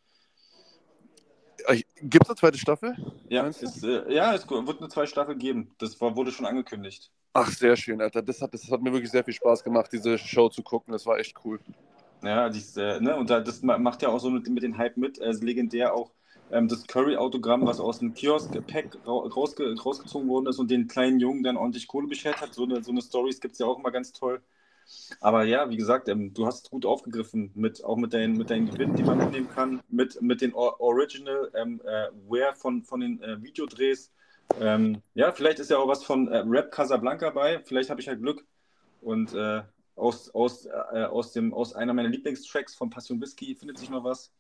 Äh, Gibt es eine zweite Staffel? Ja, ist, äh, ja, es wird eine zweite Staffel geben. Das war, wurde schon angekündigt. Ach, sehr schön, Alter. Das hat, das hat mir wirklich sehr viel Spaß gemacht, diese Show zu gucken. Das war echt cool. Ja, dies, äh, ne, und das macht ja auch so mit, mit den Hype mit. Äh, legendär auch ähm, das Curry-Autogramm, was aus dem Kiosk-Pack rausge rausgezogen worden ist und den kleinen Jungen dann ordentlich Kohle beschert hat. So eine, so eine Stories gibt es ja auch immer ganz toll. Aber ja, wie gesagt, ähm, du hast es gut aufgegriffen, mit, auch mit deinen, mit deinen Gewinnen, die man mitnehmen kann, mit, mit den Original ähm, äh, Wear von, von den äh, Videodrehs. Ähm, ja, vielleicht ist ja auch was von äh, Rap Casablanca bei, vielleicht habe ich halt Glück. Und äh, aus, aus, äh, aus, dem, aus einer meiner Lieblingstracks von Passion Whisky findet sich noch was.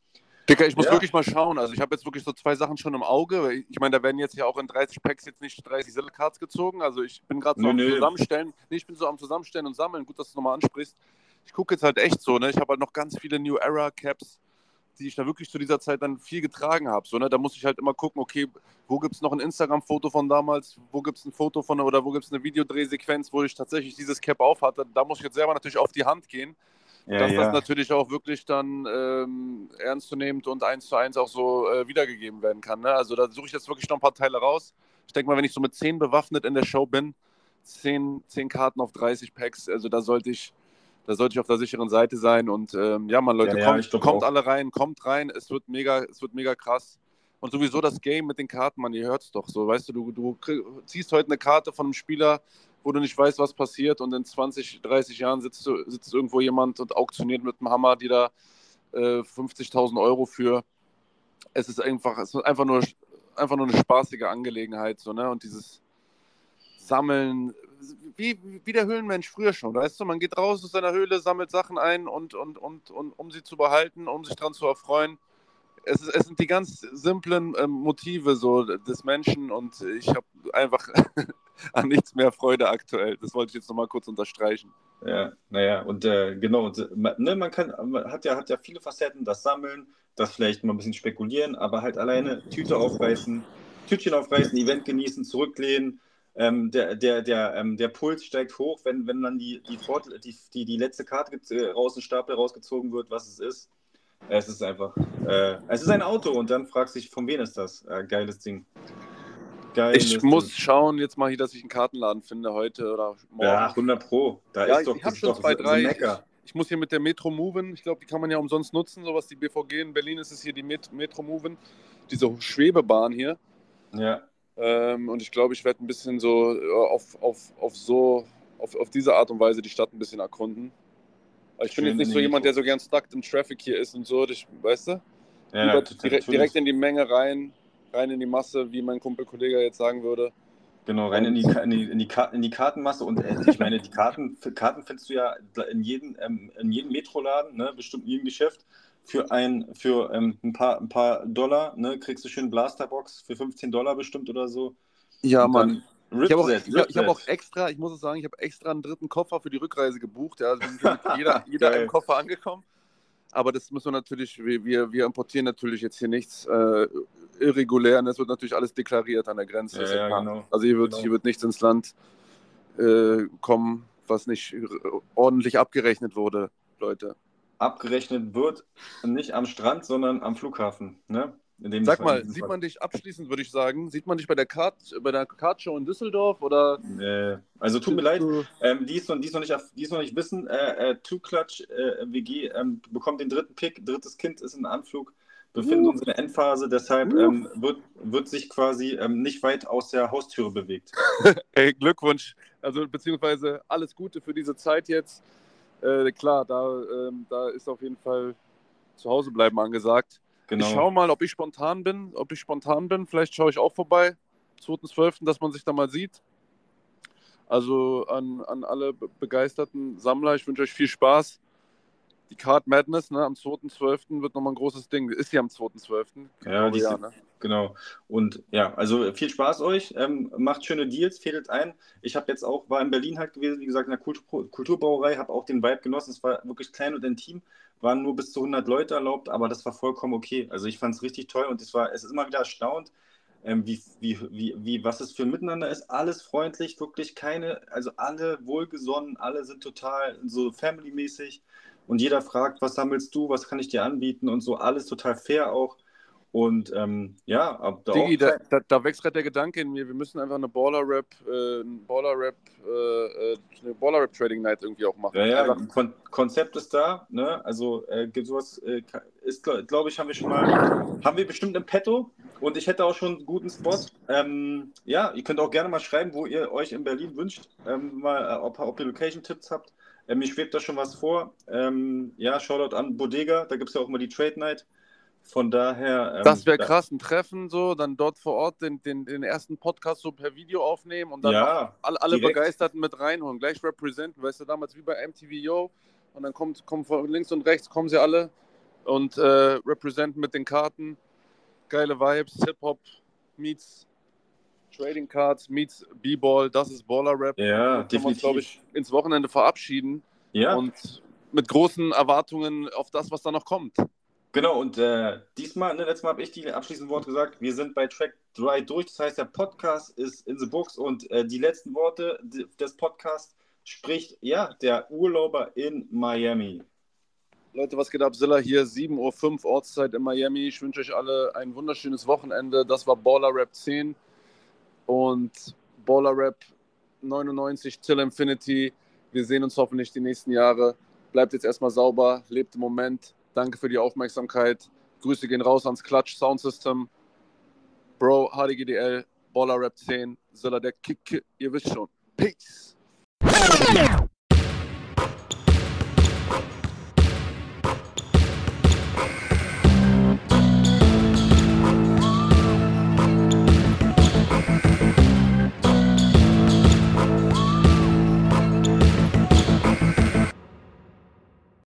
Dicker, ich muss ja. wirklich mal schauen. Also ich habe jetzt wirklich so zwei Sachen schon im Auge. Ich meine, da werden jetzt ja auch in 30 Packs jetzt nicht 30 Silly-Cards gezogen. Also ich bin gerade so am Zusammenstellen. Nee, ich bin so am Zusammenstellen und Sammeln. Gut, dass du nochmal ansprichst. Ich gucke jetzt halt echt so, ne? Ich habe halt noch ganz viele New Era Caps, die ich da wirklich zu dieser Zeit dann viel getragen habe. So, ne? Da muss ich halt immer gucken, okay, wo gibt es noch ein Instagram-Foto von damals, wo gibt es ein Foto von oder wo gibt es eine Videodrehsequenz, wo ich tatsächlich dieses Cap auf hatte. Da muss ich jetzt selber natürlich auf die Hand gehen ja, dass ja. das natürlich auch wirklich dann ähm, ernstzunehmend und eins zu eins auch so äh, wiedergegeben werden kann. Ne? Also da suche ich jetzt wirklich noch ein paar Teile raus. Ich denke mal, wenn ich so mit zehn bewaffnet in der Show bin, zehn, zehn Karten auf 30 Packs, also da sollte ich, da sollte ich auf der sicheren Seite sein. Und ähm, ja, man, Leute, ja, kommt, kommt alle rein, kommt rein, es wird mega, es wird mega krass. Und sowieso das Game mit den Karten, man, ihr hört es doch so, weißt du, du, du ziehst heute eine Karte von einem Spieler, wo du nicht weißt, was passiert und in 20, 30 Jahren sitzt, sitzt irgendwo jemand und auktioniert mit einem Hammer, die da äh, 50.000 Euro für. Es ist einfach, es ist einfach nur, einfach nur eine spaßige Angelegenheit, so, ne? Und dieses Sammeln, wie, wie der Höhlenmensch früher schon, weißt du, man geht raus aus seiner Höhle, sammelt Sachen ein und, und, und, und um sie zu behalten, um sich daran zu erfreuen. Es, es sind die ganz simplen ähm, Motive so des Menschen und ich habe einfach an nichts mehr Freude aktuell. Das wollte ich jetzt nochmal kurz unterstreichen. Ja, naja, und äh, genau, und, ne, man kann, man hat ja, hat ja viele Facetten, das Sammeln, das vielleicht mal ein bisschen spekulieren, aber halt alleine Tüte aufreißen, Tütchen aufreißen, Event genießen, zurücklehnen. Ähm, der, der, der, ähm, der Puls steigt hoch, wenn, wenn dann die, die, Fort, die, die, die letzte Karte äh, raus, ein Stapel rausgezogen wird, was es ist. Es ist einfach, äh, es ist ein Auto und dann fragst du dich, von wem ist das? Äh, geiles Ding. Geil, ich muss schauen jetzt mal hier, dass ich einen Kartenladen finde heute oder morgen. Ja, 100 Pro. Da ja, ist doch, ich habe schon zwei, drei. Ich, ich, muss hier mit der Metro Moven, ich glaube, die kann man ja umsonst nutzen, sowas die BVG. In Berlin ist es hier die Met Metro Moven, diese Schwebebahn hier. Ja. Ähm, und ich glaube, ich werde ein bisschen so auf, auf, auf so, auf, auf diese Art und Weise die Stadt ein bisschen erkunden. Ich bin jetzt nicht so jemand, der so gern stuck im Traffic hier ist und so, ich, weißt du? Ja, direkt, direkt in die Menge rein, rein in die Masse, wie mein Kumpel Kollege jetzt sagen würde. Genau, rein in die, in die, in die, in die Kartenmasse und äh, ich meine, die Karten, Karten findest du ja in jedem, ähm, in jedem Metroladen, ne, bestimmt in jedem Geschäft. Für ein, für ähm, ein, paar, ein paar Dollar, ne, kriegst du schön Blasterbox für 15 Dollar bestimmt oder so. Ja, Mann. Ich habe auch, ich hab auch, extra, ich muss es sagen, ich habe extra einen dritten Koffer für die Rückreise gebucht. Ja, also jeder, jeder im Koffer angekommen. Aber das müssen wir natürlich, wir, wir importieren natürlich jetzt hier nichts äh, irregulär und das wird natürlich alles deklariert an der Grenze. Ja, ja, genau. Also hier wird, genau. hier wird nichts ins Land äh, kommen, was nicht ordentlich abgerechnet wurde, Leute. Abgerechnet wird nicht am Strand, sondern am Flughafen. Ne? Sag mal, sieht Fall. man dich abschließend, würde ich sagen, sieht man dich bei der Kart, bei der Kartshow in Düsseldorf oder? Nee. Also tut mir leid, ähm, die, ist noch, die, ist noch nicht, die ist noch nicht wissen, äh, äh, Two Clutch äh, WG ähm, bekommt den dritten Pick, drittes Kind ist in Anflug, befinden uh. uns in der Endphase, deshalb uh. ähm, wird, wird sich quasi ähm, nicht weit aus der Haustüre bewegt. hey, Glückwunsch, also beziehungsweise alles Gute für diese Zeit jetzt. Äh, klar, da, ähm, da ist auf jeden Fall zu Hause bleiben angesagt. Genau. Ich schaue mal, ob ich spontan bin. Ob ich spontan bin. Vielleicht schaue ich auch vorbei. 2.12., dass man sich da mal sieht. Also an, an alle begeisterten Sammler, ich wünsche euch viel Spaß. Die Card Madness, ne, am 2.12. wird nochmal ein großes Ding. Ist ja am 2.12. Ja, die ja, ne? genau. Und ja, also viel Spaß euch. Ähm, macht schöne Deals, fädelt ein. Ich habe jetzt auch, war in Berlin halt gewesen, wie gesagt, in der Kultur Kulturbrauerei, habe auch den Vibe genossen. Es war wirklich klein und intim, waren nur bis zu 100 Leute erlaubt, aber das war vollkommen okay. Also ich fand es richtig toll und es war, es ist immer wieder erstaunt, ähm, wie, wie, wie, wie, was es für ein Miteinander ist. Alles freundlich, wirklich keine, also alle wohlgesonnen, alle sind total so family-mäßig und jeder fragt, was sammelst du, was kann ich dir anbieten und so, alles total fair auch. Und ähm, ja, ab da Digi, da, da, da, wächst gerade der Gedanke in mir, wir müssen einfach eine Baller-Rap, äh, Baller-Rap, äh, äh, eine Baller-Rap-Trading-Night irgendwie auch machen. Ja, ja, Kon Konzept ist da, ne? Also äh, sowas äh, ist, glaube ich, haben wir schon mal, haben wir bestimmt im Petto und ich hätte auch schon einen guten Spot. Ähm, ja, ihr könnt auch gerne mal schreiben, wo ihr euch in Berlin wünscht, ähm, mal, äh, ob, ob ihr Location-Tipps habt. Ähm, mir schwebt da schon was vor. Ähm, ja, Shoutout an Bodega, da gibt es ja auch immer die Trade Night. Von daher. Ähm, das wäre krass, ein Treffen so, dann dort vor Ort den, den, den ersten Podcast so per Video aufnehmen und dann ja, alle, alle Begeisterten mit reinholen, gleich representen, weißt du, damals wie bei MTV Yo und dann kommt, kommen von links und rechts kommen sie alle und äh, representen mit den Karten. Geile Vibes, Hip-Hop meets Trading Cards, meets B-Ball, das ist Baller Rap. Ja, definitiv. glaube ich, ins Wochenende verabschieden. Ja. Und mit großen Erwartungen auf das, was da noch kommt. Genau, und äh, diesmal, ne, letztes Mal habe ich die abschließenden Worte gesagt. Wir sind bei Track 3 durch. Das heißt, der Podcast ist in the books und äh, die letzten Worte des Podcasts spricht ja der Urlauber in Miami. Leute, was geht ab? Silla hier, 7.05 Uhr Ortszeit in Miami. Ich wünsche euch alle ein wunderschönes Wochenende. Das war Baller Rap 10 und Baller Rap 99 till Infinity. Wir sehen uns hoffentlich die nächsten Jahre. Bleibt jetzt erstmal sauber, lebt im Moment. Danke für die Aufmerksamkeit. Grüße gehen raus ans Clutch Sound System. Bro, HDGDL, Baller Rap 10, Zilla der Kick, ihr wisst schon. Peace.